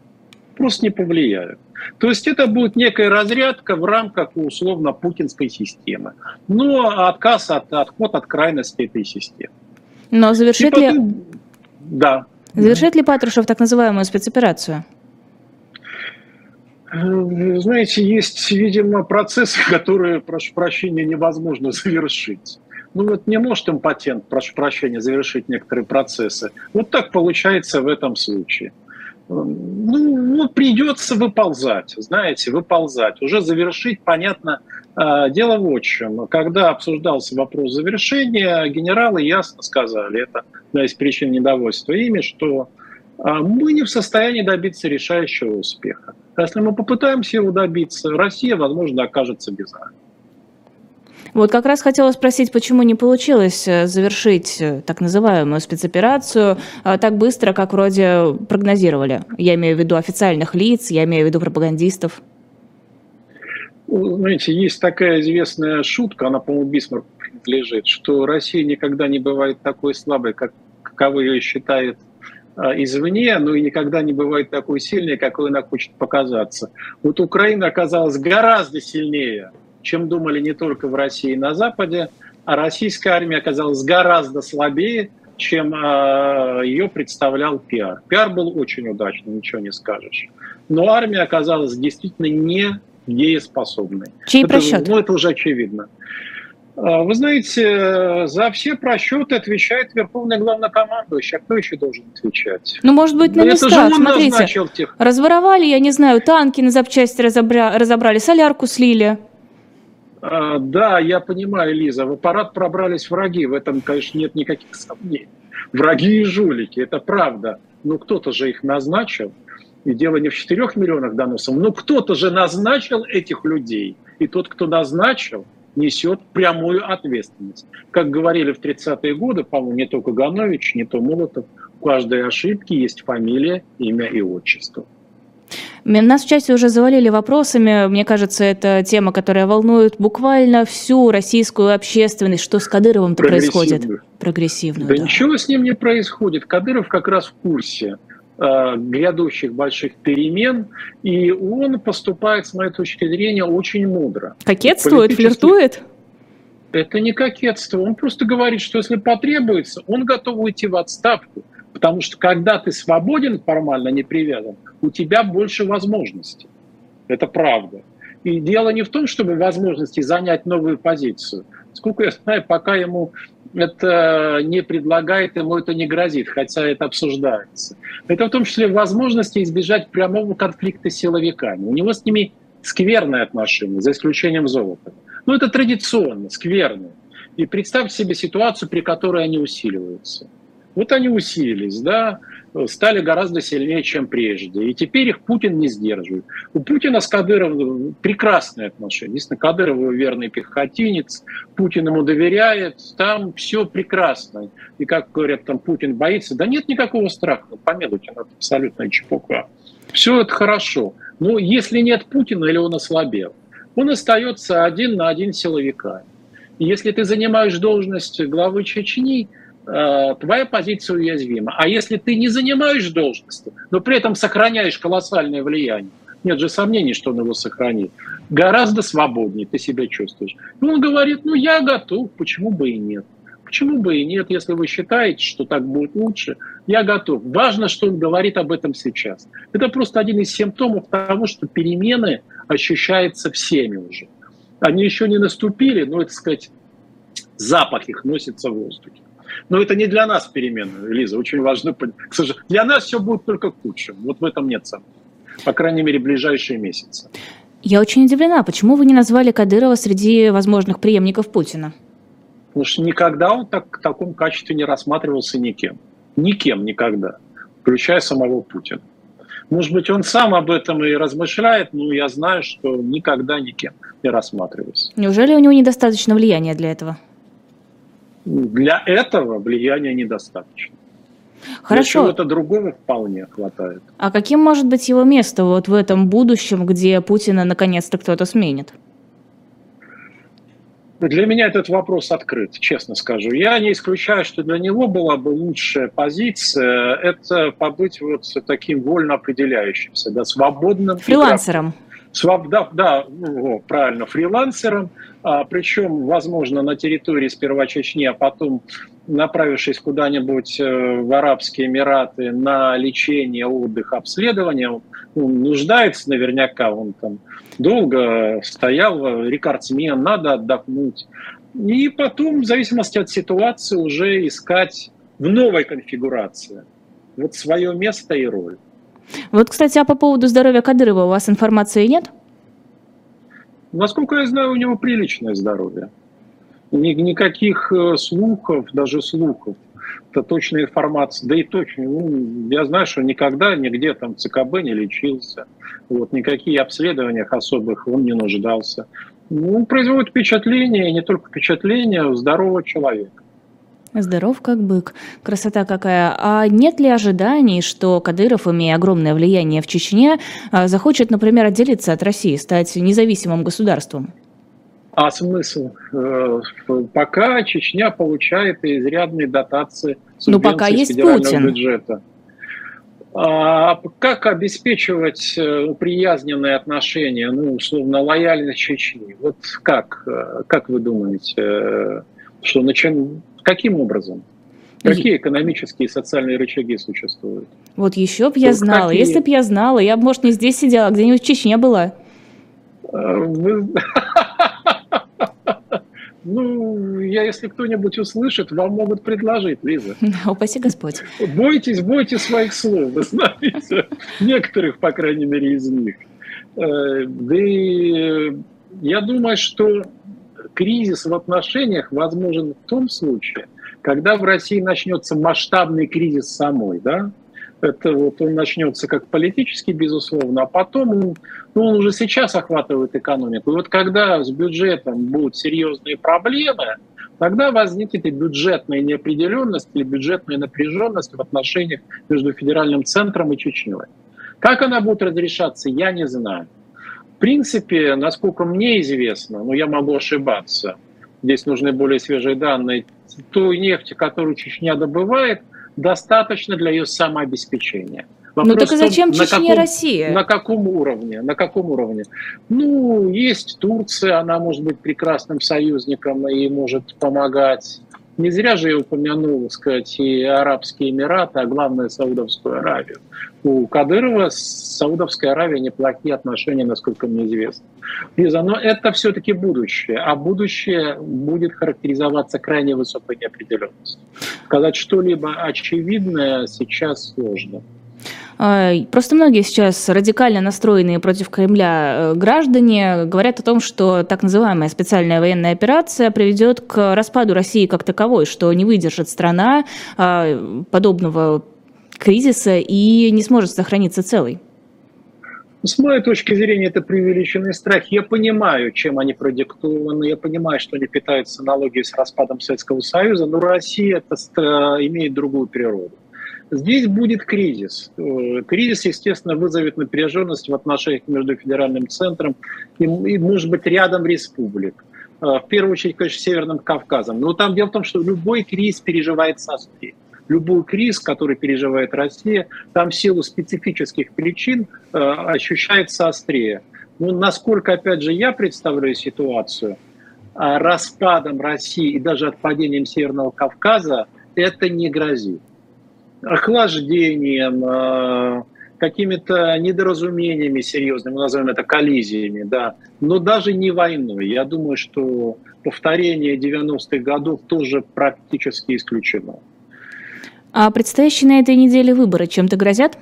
Speaker 2: Просто не повлияют. То есть это будет некая разрядка в рамках условно путинской системы. Но отказ от, отход от крайности этой системы.
Speaker 1: Но завершит потом, ли... Да. Завершит ли Патрушев так называемую спецоперацию?
Speaker 2: Знаете, есть, видимо, процессы, которые, прошу прощения, невозможно завершить. Ну вот не может импотент, прошу прощения, завершить некоторые процессы. Вот так получается в этом случае. Ну, ну придется выползать, знаете, выползать. Уже завершить, понятно, а, дело в чем. Когда обсуждался вопрос завершения, генералы ясно сказали, это одна из причин недовольства ими, что а, мы не в состоянии добиться решающего успеха. Если мы попытаемся его добиться, Россия, возможно, окажется без армии.
Speaker 1: Вот как раз хотела спросить, почему не получилось э, завершить э, так называемую спецоперацию э, так быстро, как вроде прогнозировали. Я имею в виду официальных лиц, я имею в виду пропагандистов.
Speaker 2: Знаете, есть такая известная шутка, она, по-моему, Бисмарку принадлежит, что Россия никогда не бывает такой слабой, как каковы ее считает извне, но и никогда не бывает такой сильной, какой она хочет показаться. Вот Украина оказалась гораздо сильнее чем думали не только в России и на Западе, а российская армия оказалась гораздо слабее, чем э, ее представлял пиар. Пиар был очень удачный, ничего не скажешь. Но армия оказалась действительно не дееспособной.
Speaker 1: Чей это, просчет?
Speaker 2: Ну, это уже очевидно. А, вы знаете, за все просчеты отвечает Верховный Главнокомандующий. А кто еще должен отвечать?
Speaker 1: Ну, может быть, на Но местах. Смотрите, тех... разворовали, я не знаю, танки на запчасти разобра... разобрали, солярку слили.
Speaker 2: А, да, я понимаю, Лиза, в аппарат пробрались враги, в этом, конечно, нет никаких сомнений. Враги и жулики, это правда. Но кто-то же их назначил. И дело не в 4 миллионах доносов, но кто-то же назначил этих людей. И тот, кто назначил, несет прямую ответственность. Как говорили в 30-е годы, по-моему, не то Каганович, не то Молотов, у каждой ошибки есть фамилия, имя и отчество.
Speaker 1: Нас в части уже завалили вопросами. Мне кажется, это тема, которая волнует буквально всю российскую общественность. Что с Кадыровым-то происходит?
Speaker 2: Прогрессивно. Да, да ничего с ним не происходит. Кадыров как раз в курсе грядущих больших перемен, и он поступает, с моей точки зрения, очень мудро.
Speaker 1: Кокетствует, флиртует?
Speaker 2: Это не кокетство. Он просто говорит, что если потребуется, он готов уйти в отставку. Потому что когда ты свободен, формально не привязан, у тебя больше возможностей. Это правда. И дело не в том, чтобы возможности занять новую позицию. Сколько я знаю, пока ему это не предлагает, ему это не грозит, хотя это обсуждается. Это в том числе возможности избежать прямого конфликта с силовиками. У него с ними скверные отношения, за исключением золота. Но это традиционно, скверные. И представьте себе ситуацию, при которой они усиливаются. Вот они усилились, да, стали гораздо сильнее, чем прежде. И теперь их Путин не сдерживает. У Путина с Кадыровым прекрасные отношения. Действительно, Кадыров его верный пехотинец, Путин ему доверяет, там все прекрасно. И как говорят, там Путин боится, да нет никакого страха, ну, помилуйте, ну, это абсолютная чепуха. Все это хорошо. Но если нет Путина или он ослабел, он остается один на один силовиками. Если ты занимаешь должность главы Чечни, Э, твоя позиция уязвима. А если ты не занимаешь должности, но при этом сохраняешь колоссальное влияние, нет же сомнений, что он его сохранит, гораздо свободнее ты себя чувствуешь. И он говорит, ну я готов, почему бы и нет. Почему бы и нет, если вы считаете, что так будет лучше, я готов. Важно, что он говорит об этом сейчас. Это просто один из симптомов того, что перемены ощущаются всеми уже. Они еще не наступили, но, это сказать, запах их носится в воздухе. Но это не для нас перемены, Лиза, очень важно. К сожалению, для нас все будет только к. Вот в этом нет сомнений. По крайней мере, ближайшие месяцы.
Speaker 1: Я очень удивлена, почему вы не назвали Кадырова среди возможных преемников Путина?
Speaker 2: Потому что никогда он так, в таком качестве не рассматривался никем. Никем никогда, включая самого Путина. Может быть, он сам об этом и размышляет, но я знаю, что никогда никем не рассматривался.
Speaker 1: Неужели у него недостаточно влияния для этого?
Speaker 2: Для этого влияния недостаточно.
Speaker 1: Хорошо.
Speaker 2: Для чего-то другого вполне хватает.
Speaker 1: А каким может быть его место вот в этом будущем, где Путина наконец-то кто-то сменит?
Speaker 2: Для меня этот вопрос открыт, честно скажу. Я не исключаю, что для него была бы лучшая позиция – это побыть вот таким вольно определяющимся, да, свободным.
Speaker 1: Фрилансером. Игроком.
Speaker 2: Своб, да, да ну, правильно, фрилансером, а, причем, возможно, на территории сперва Чечни, а потом направившись куда-нибудь э, в Арабские Эмираты на лечение, отдых, обследование, он нуждается наверняка, он там долго стоял, рекордсмен, надо отдохнуть. И потом, в зависимости от ситуации, уже искать в новой конфигурации вот свое место и роль.
Speaker 1: Вот, кстати, а по поводу здоровья Кадырова у вас информации нет?
Speaker 2: Насколько я знаю, у него приличное здоровье. Ни, никаких э, слухов, даже слухов, это точная информация, да и точно, ну, я знаю, что никогда нигде там ЦКБ не лечился, вот, никакие обследованиях особых он не нуждался. Ну, производит впечатление, и не только впечатление, а здорового человека.
Speaker 1: Здоров как бык. Красота какая. А нет ли ожиданий, что Кадыров, имея огромное влияние в Чечне, а, захочет, например, отделиться от России, стать независимым государством?
Speaker 2: А смысл? Э, пока Чечня получает изрядные дотации
Speaker 1: ну, пока есть федерального Путин.
Speaker 2: бюджета. А как обеспечивать э, уприязненные отношения, ну, условно, лояльность Чечни? Вот как? Э, как вы думаете, что начнем, каким образом? Какие экономические и социальные рычаги существуют?
Speaker 1: Вот еще бы я знала. Какие... Если бы я знала, я бы, может, не здесь сидела, а где-нибудь в Чечне была. Вы...
Speaker 2: Ну, я, если кто-нибудь услышит, вам могут предложить, Лиза.
Speaker 1: Упаси Господь.
Speaker 2: Бойтесь, бойтесь своих слов, вы знаете. Некоторых, по крайней мере, из них. Э, да и я думаю, что кризис в отношениях возможен в том случае, когда в России начнется масштабный кризис самой, да, это вот он начнется как политический, безусловно, а потом он, ну, он уже сейчас охватывает экономику. И вот когда с бюджетом будут серьезные проблемы, тогда возникнет и бюджетная неопределенность или бюджетная напряженность в отношениях между федеральным центром и Чечней. Как она будет разрешаться, я не знаю. В принципе, насколько мне известно, но я могу ошибаться, здесь нужны более свежие данные, той нефти, которую Чечня добывает, достаточно для ее самообеспечения.
Speaker 1: Вопрос ну так и зачем том, Чечне Россия?
Speaker 2: На каком уровне? На каком уровне? Ну, есть Турция, она может быть прекрасным союзником и может помогать. Не зря же я упомянул, сказать, и Арабские Эмираты, а главное Саудовскую Аравию. У Кадырова с Саудовской Аравией неплохие отношения, насколько мне известно. Лиза, но это все-таки будущее, а будущее будет характеризоваться крайне высокой неопределенностью. Сказать что-либо очевидное сейчас сложно.
Speaker 1: А, просто многие сейчас радикально настроенные против Кремля э, граждане говорят о том, что так называемая специальная военная операция приведет к распаду России как таковой, что не выдержит страна а, подобного кризиса и не сможет сохраниться целой.
Speaker 2: С моей точки зрения, это преувеличенный страх. Я понимаю, чем они продиктованы, я понимаю, что они питаются аналогией с распадом Советского Союза, но Россия это имеет другую природу. Здесь будет кризис. Э, кризис, естественно, вызовет напряженность в отношениях между федеральным центром и, и может быть, рядом республик. Э, в первую очередь, конечно, Северным Кавказом. Но там дело в том, что любой кризис переживается острее. Любой кризис, который переживает Россия, там в силу специфических причин э, ощущается острее. Ну, насколько, опять же, я представляю ситуацию, распадом России и даже отпадением Северного Кавказа это не грозит охлаждением, э, какими-то недоразумениями серьезными, назовем это коллизиями, да, но даже не войной. Я думаю, что повторение 90-х годов тоже практически исключено.
Speaker 1: А предстоящие на этой неделе выборы чем-то грозят?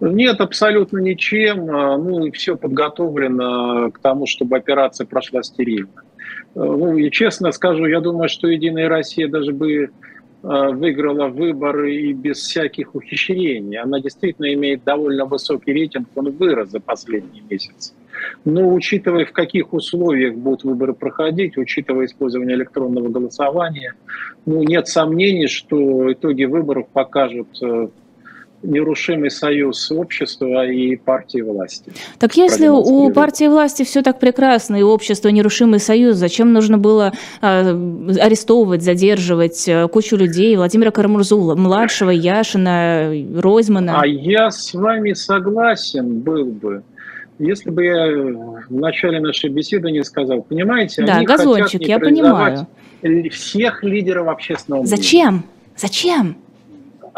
Speaker 2: Нет, абсолютно ничем. А, ну, и все подготовлено к тому, чтобы операция прошла стерильно. Э, ну, и честно скажу, я думаю, что «Единая Россия» даже бы Э, выиграла выборы и без всяких ухищрений. Она действительно имеет довольно высокий рейтинг, он вырос за последние месяцы. Но учитывая, в каких условиях будут выборы проходить, учитывая использование электронного голосования, ну, нет сомнений, что итоги выборов покажут э, нерушимый союз общества и партии власти.
Speaker 1: Так если у партии власти все так прекрасно и общество нерушимый союз, зачем нужно было э, арестовывать, задерживать э, кучу людей, Владимира Карамурзула, младшего, Яшина, Ройзмана?
Speaker 2: А я с вами согласен был бы. если бы я в начале нашей беседы не сказал, понимаете,
Speaker 1: да,
Speaker 2: они
Speaker 1: газончик,
Speaker 2: хотят
Speaker 1: я понимаю.
Speaker 2: всех лидеров общественного
Speaker 1: мнения. Зачем? Зачем?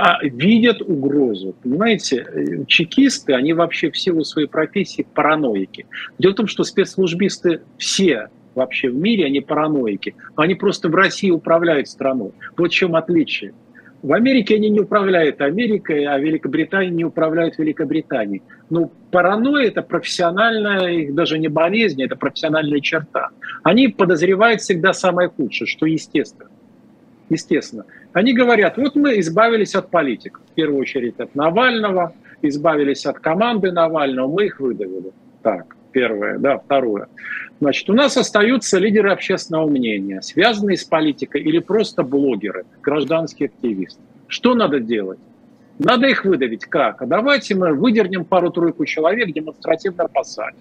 Speaker 2: А, видят угрозу. Понимаете, чекисты, они вообще в силу своей профессии параноики. Дело в том, что спецслужбисты все вообще в мире, они параноики. Они просто в России управляют страной. Вот в чем отличие. В Америке они не управляют Америкой, а Великобритания не управляет Великобританией. Ну, паранойя – это профессиональная, их даже не болезнь, это профессиональная черта. Они подозревают всегда самое худшее, что естественно. Естественно. Они говорят, вот мы избавились от политиков, в первую очередь от Навального, избавились от команды Навального, мы их выдавили. Так, первое, да, второе. Значит, у нас остаются лидеры общественного мнения, связанные с политикой или просто блогеры, гражданские активисты. Что надо делать? Надо их выдавить. Как? А давайте мы выдернем пару-тройку человек, демонстративно посадим.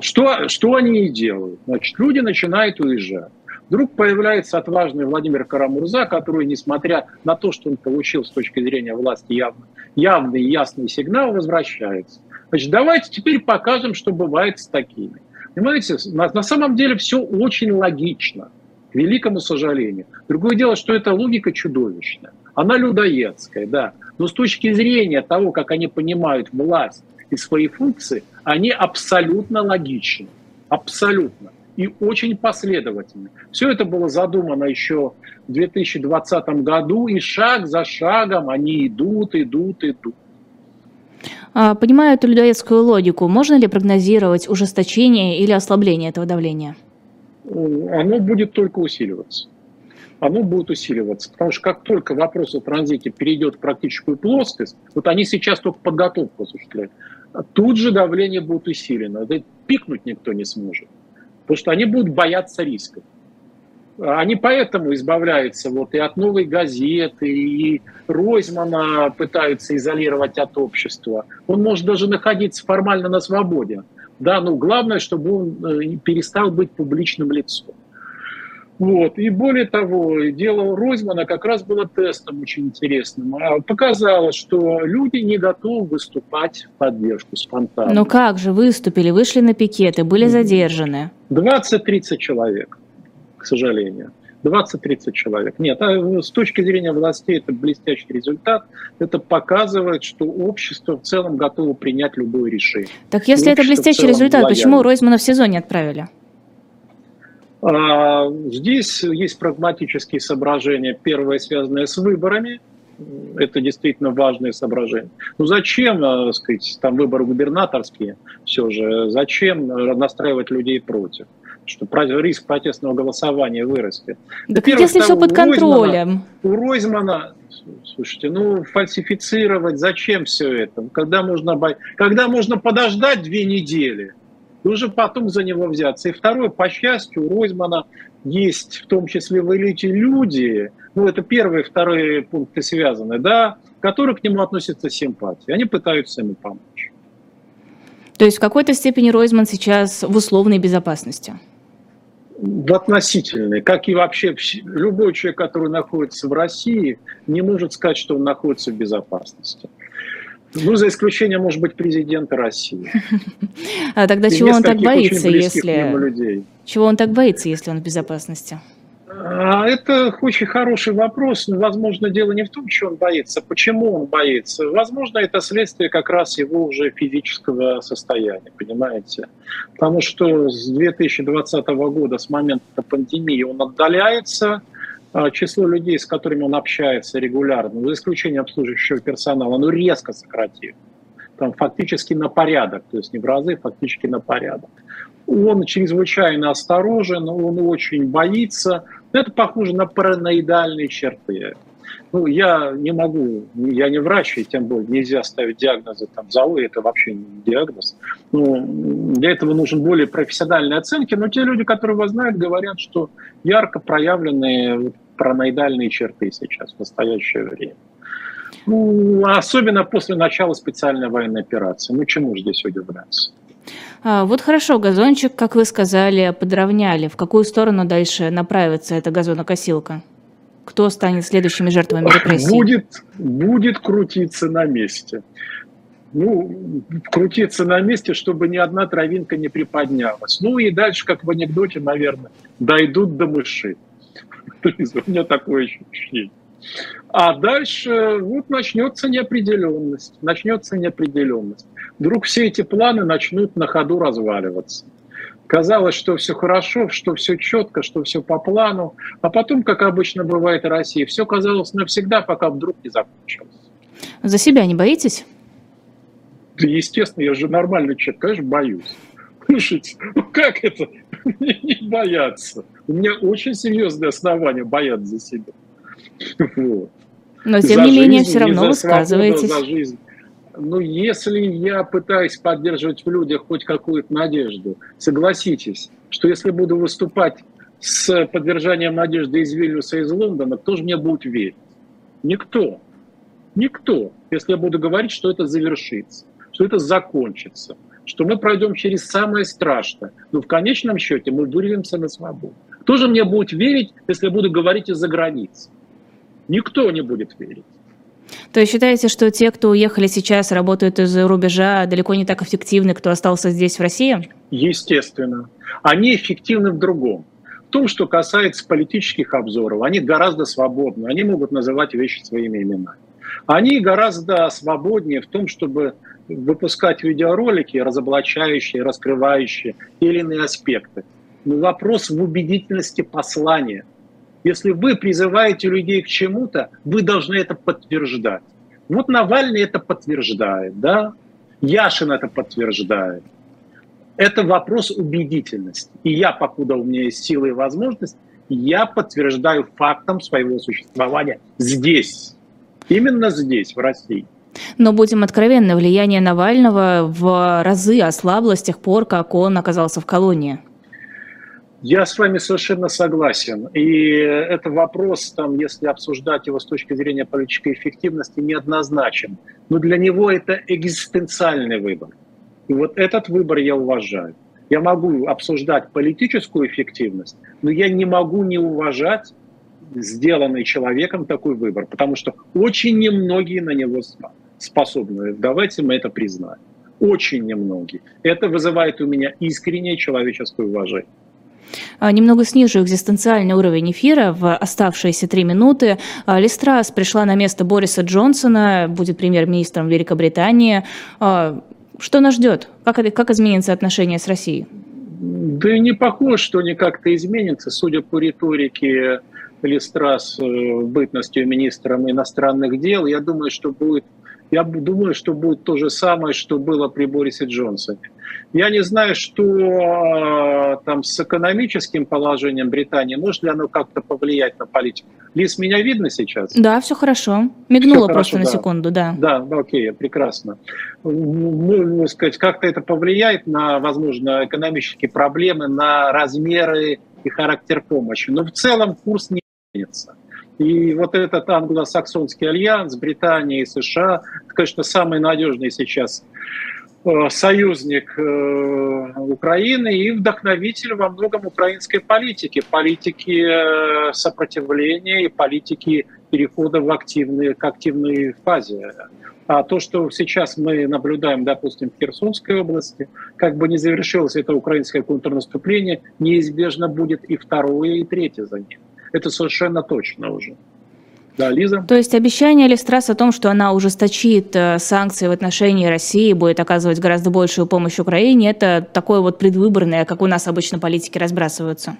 Speaker 2: Что, что они и делают? Значит, люди начинают уезжать. Вдруг появляется отважный Владимир Карамурза, который, несмотря на то, что он получил с точки зрения власти явно, явный и ясный сигнал, возвращается. Значит, давайте теперь покажем, что бывает с такими. Понимаете, на самом деле все очень логично, к великому сожалению. Другое дело, что эта логика чудовищная. Она людоедская, да. Но с точки зрения того, как они понимают власть и свои функции, они абсолютно логичны. Абсолютно. И очень последовательны. Все это было задумано еще в 2020 году, и шаг за шагом они идут, идут, идут.
Speaker 1: А, понимая эту людоедскую логику, можно ли прогнозировать ужесточение или ослабление этого давления?
Speaker 2: Оно будет только усиливаться. Оно будет усиливаться. Потому что как только вопрос о транзите перейдет в практическую плоскость, вот они сейчас только подготовку осуществляют, тут же давление будет усилено. Это пикнуть никто не сможет. Потому что они будут бояться рисков. Они поэтому избавляются вот и от новой газеты, и Ройзмана пытаются изолировать от общества. Он может даже находиться формально на свободе. Да, но главное, чтобы он э, перестал быть публичным лицом. Вот. И более того, дело Ройзмана как раз было тестом очень интересным. А показало, что люди не готовы выступать в поддержку спонтанно.
Speaker 1: Ну как же, выступили, вышли на пикеты, были задержаны.
Speaker 2: 20-30 человек к сожалению. 20-30 человек. Нет, а с точки зрения властей это блестящий результат. Это показывает, что общество в целом готово принять любое решение.
Speaker 1: Так если это блестящий результат, лояльно. почему Ройзмана в СИЗО не отправили?
Speaker 2: А, здесь есть прагматические соображения. Первое, связанное с выборами. Это действительно важные соображения. Ну зачем, так сказать, там выборы губернаторские все же, зачем настраивать людей против? что риск протестного голосования вырастет.
Speaker 1: Так ведь если все под контролем.
Speaker 2: У Ройзмана, слушайте, ну фальсифицировать, зачем все это? Когда можно, когда можно подождать две недели, и уже потом за него взяться. И второе, по счастью, у Ройзмана есть в том числе в элите люди, ну это первые и вторые пункты связаны, да, которые к нему относятся с симпатией. Они пытаются ему помочь.
Speaker 1: То есть в какой-то степени Ройзман сейчас в условной безопасности?
Speaker 2: в относительной, как и вообще любой человек, который находится в России, не может сказать, что он находится в безопасности. Ну, за исключением, может быть, президента России.
Speaker 1: А тогда чего он так боится, если... Чего он так боится, если он в безопасности?
Speaker 2: А это очень хороший вопрос. Но, возможно, дело не в том, что он боится. Почему он боится? Возможно, это следствие как раз его уже физического состояния, понимаете? Потому что с 2020 года, с момента пандемии, он отдаляется, число людей, с которыми он общается регулярно, за исключением обслуживающего персонала, оно резко сократилось. Там фактически на порядок, то есть не в разы, фактически на порядок. Он чрезвычайно осторожен, он очень боится, это похоже на параноидальные черты. Ну, я не могу, я не врач, и тем более нельзя ставить диагнозы там ЗАО, это вообще не диагноз. Ну, для этого нужен более профессиональные оценки, но те люди, которые вас знают, говорят, что ярко проявленные параноидальные черты сейчас, в настоящее время. Ну, особенно после начала специальной военной операции. Ну, чему же здесь удивляться?
Speaker 1: А, вот хорошо, газончик, как вы сказали, подровняли. В какую сторону дальше направится эта газонокосилка? Кто станет следующими жертвами репрессий?
Speaker 2: Будет, будет крутиться на месте. ну, крутиться на месте, чтобы ни одна травинка не приподнялась. Ну и дальше, как в анекдоте, наверное, дойдут до мыши. У меня такое ощущение. А дальше вот начнется неопределенность. Начнется неопределенность. Вдруг все эти планы начнут на ходу разваливаться. Казалось, что все хорошо, что все четко, что все по плану. А потом, как обычно бывает в России, все казалось навсегда, пока вдруг не закончилось.
Speaker 1: За себя не боитесь?
Speaker 2: Да, естественно, я же нормальный человек, конечно, боюсь. Слушайте, ну как это не бояться? У меня очень серьезные основания бояться за себя.
Speaker 1: Вот. Но, тем за не менее, все равно высказываетесь. За жизнь.
Speaker 2: Ну, если я пытаюсь поддерживать в людях хоть какую-то надежду, согласитесь, что если буду выступать с поддержанием надежды из Вильнюса, из Лондона, кто же мне будет верить? Никто. Никто. Если я буду говорить, что это завершится, что это закончится, что мы пройдем через самое страшное, но в конечном счете мы вырвемся на свободу. Кто же мне будет верить, если я буду говорить из-за границы? Никто не будет верить.
Speaker 1: То есть считаете, что те, кто уехали сейчас, работают из-за рубежа, далеко не так эффективны, кто остался здесь в России?
Speaker 2: Естественно. Они эффективны в другом. В том, что касается политических обзоров, они гораздо свободны, они могут называть вещи своими именами. Они гораздо свободнее в том, чтобы выпускать видеоролики, разоблачающие, раскрывающие те или иные аспекты. Но вопрос в убедительности послания – если вы призываете людей к чему-то, вы должны это подтверждать. Вот Навальный это подтверждает, да? Яшин это подтверждает. Это вопрос убедительности. И я, покуда у меня есть силы и возможность, я подтверждаю фактом своего существования здесь. Именно здесь, в России.
Speaker 1: Но будем откровенны, влияние Навального в разы ослабло с тех пор, как он оказался в колонии.
Speaker 2: Я с вами совершенно согласен. И это вопрос, там, если обсуждать его с точки зрения политической эффективности, неоднозначен. Но для него это экзистенциальный выбор. И вот этот выбор я уважаю. Я могу обсуждать политическую эффективность, но я не могу не уважать сделанный человеком такой выбор, потому что очень немногие на него способны. Давайте мы это признаем. Очень немногие. Это вызывает у меня искреннее человеческое уважение.
Speaker 1: А, немного снижу экзистенциальный уровень эфира в оставшиеся три минуты. А, Листрас пришла на место Бориса Джонсона, будет премьер-министром Великобритании. А, что нас ждет? Как, как изменится отношение с Россией?
Speaker 2: Да и не похоже, что они как-то изменятся. Судя по риторике Листрас э, бытностью министром иностранных дел, я думаю, что будет я думаю, что будет то же самое, что было при Борисе Джонсоне. Я не знаю, что а, там с экономическим положением Британии, может ли оно как-то повлиять на политику. Лиз, меня видно сейчас?
Speaker 1: Да, все хорошо. Мигнуло все просто хорошо, на да. секунду,
Speaker 2: да. Да, окей, прекрасно. Ну, сказать, как-то это повлияет на, возможно, экономические проблемы, на размеры и характер помощи. Но в целом курс не изменится. И вот этот англосаксонский альянс, Британия и США, конечно, самый надежный сейчас э, союзник э, Украины и вдохновитель во многом украинской политики, политики э, сопротивления и политики перехода в активные, к активной фазе. А то, что сейчас мы наблюдаем, допустим, в Херсонской области, как бы не завершилось это украинское контрнаступление, неизбежно будет и второе, и третье за ним. Это совершенно точно уже.
Speaker 1: Да, Лиза. То есть обещание Листрас о том, что она ужесточит э, санкции в отношении России, будет оказывать гораздо большую помощь Украине, это такое вот предвыборное, как у нас обычно политики разбрасываются?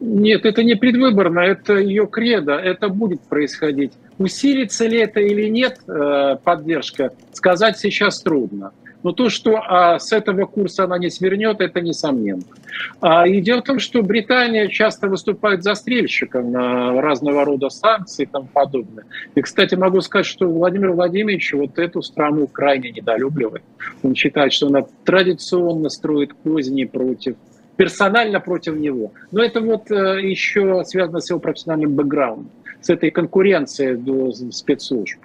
Speaker 2: Нет, это не предвыборно, это ее кредо, это будет происходить. Усилится ли это или нет э, поддержка, сказать сейчас трудно. Но то, что а, с этого курса она не свернет, это несомненно. А, и дело в том, что Британия часто выступает застрельщиком на разного рода санкции и тому подобное. И, кстати, могу сказать, что Владимир Владимирович вот эту страну крайне недолюбливает. Он считает, что она традиционно строит козни против персонально против него. Но это вот э, еще связано с его профессиональным бэкграундом, с этой конкуренцией до спецслужб.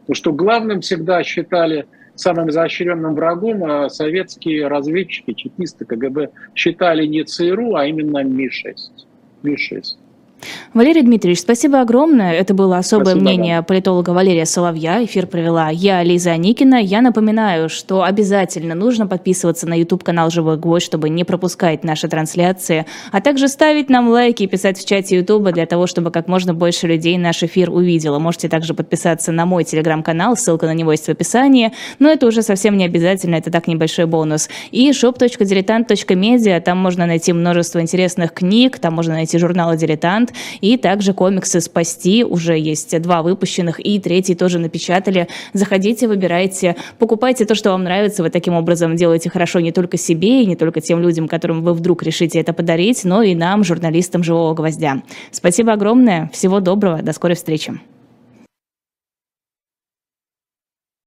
Speaker 2: Потому что главным всегда считали самым изощренным врагом а советские разведчики, чекисты КГБ считали не ЦРУ, а именно Ми-6. Ми-6.
Speaker 1: Валерий Дмитриевич, спасибо огромное. Это было особое спасибо мнение вам. политолога Валерия Соловья. Эфир провела я, Лиза Никина. Я напоминаю, что обязательно нужно подписываться на YouTube-канал «Живой гвоздь», чтобы не пропускать наши трансляции, а также ставить нам лайки и писать в чате YouTube для того, чтобы как можно больше людей наш эфир увидело. Можете также подписаться на мой телеграм-канал, ссылка на него есть в описании, но это уже совсем не обязательно, это так небольшой бонус. И shop.diletant.media, там можно найти множество интересных книг, там можно найти журналы «Дилетант», и также комиксы «Спасти», уже есть два выпущенных, и третий тоже напечатали. Заходите, выбирайте, покупайте то, что вам нравится, вы таким образом делаете хорошо не только себе и не только тем людям, которым вы вдруг решите это подарить, но и нам, журналистам «Живого гвоздя». Спасибо огромное, всего доброго, до скорой встречи.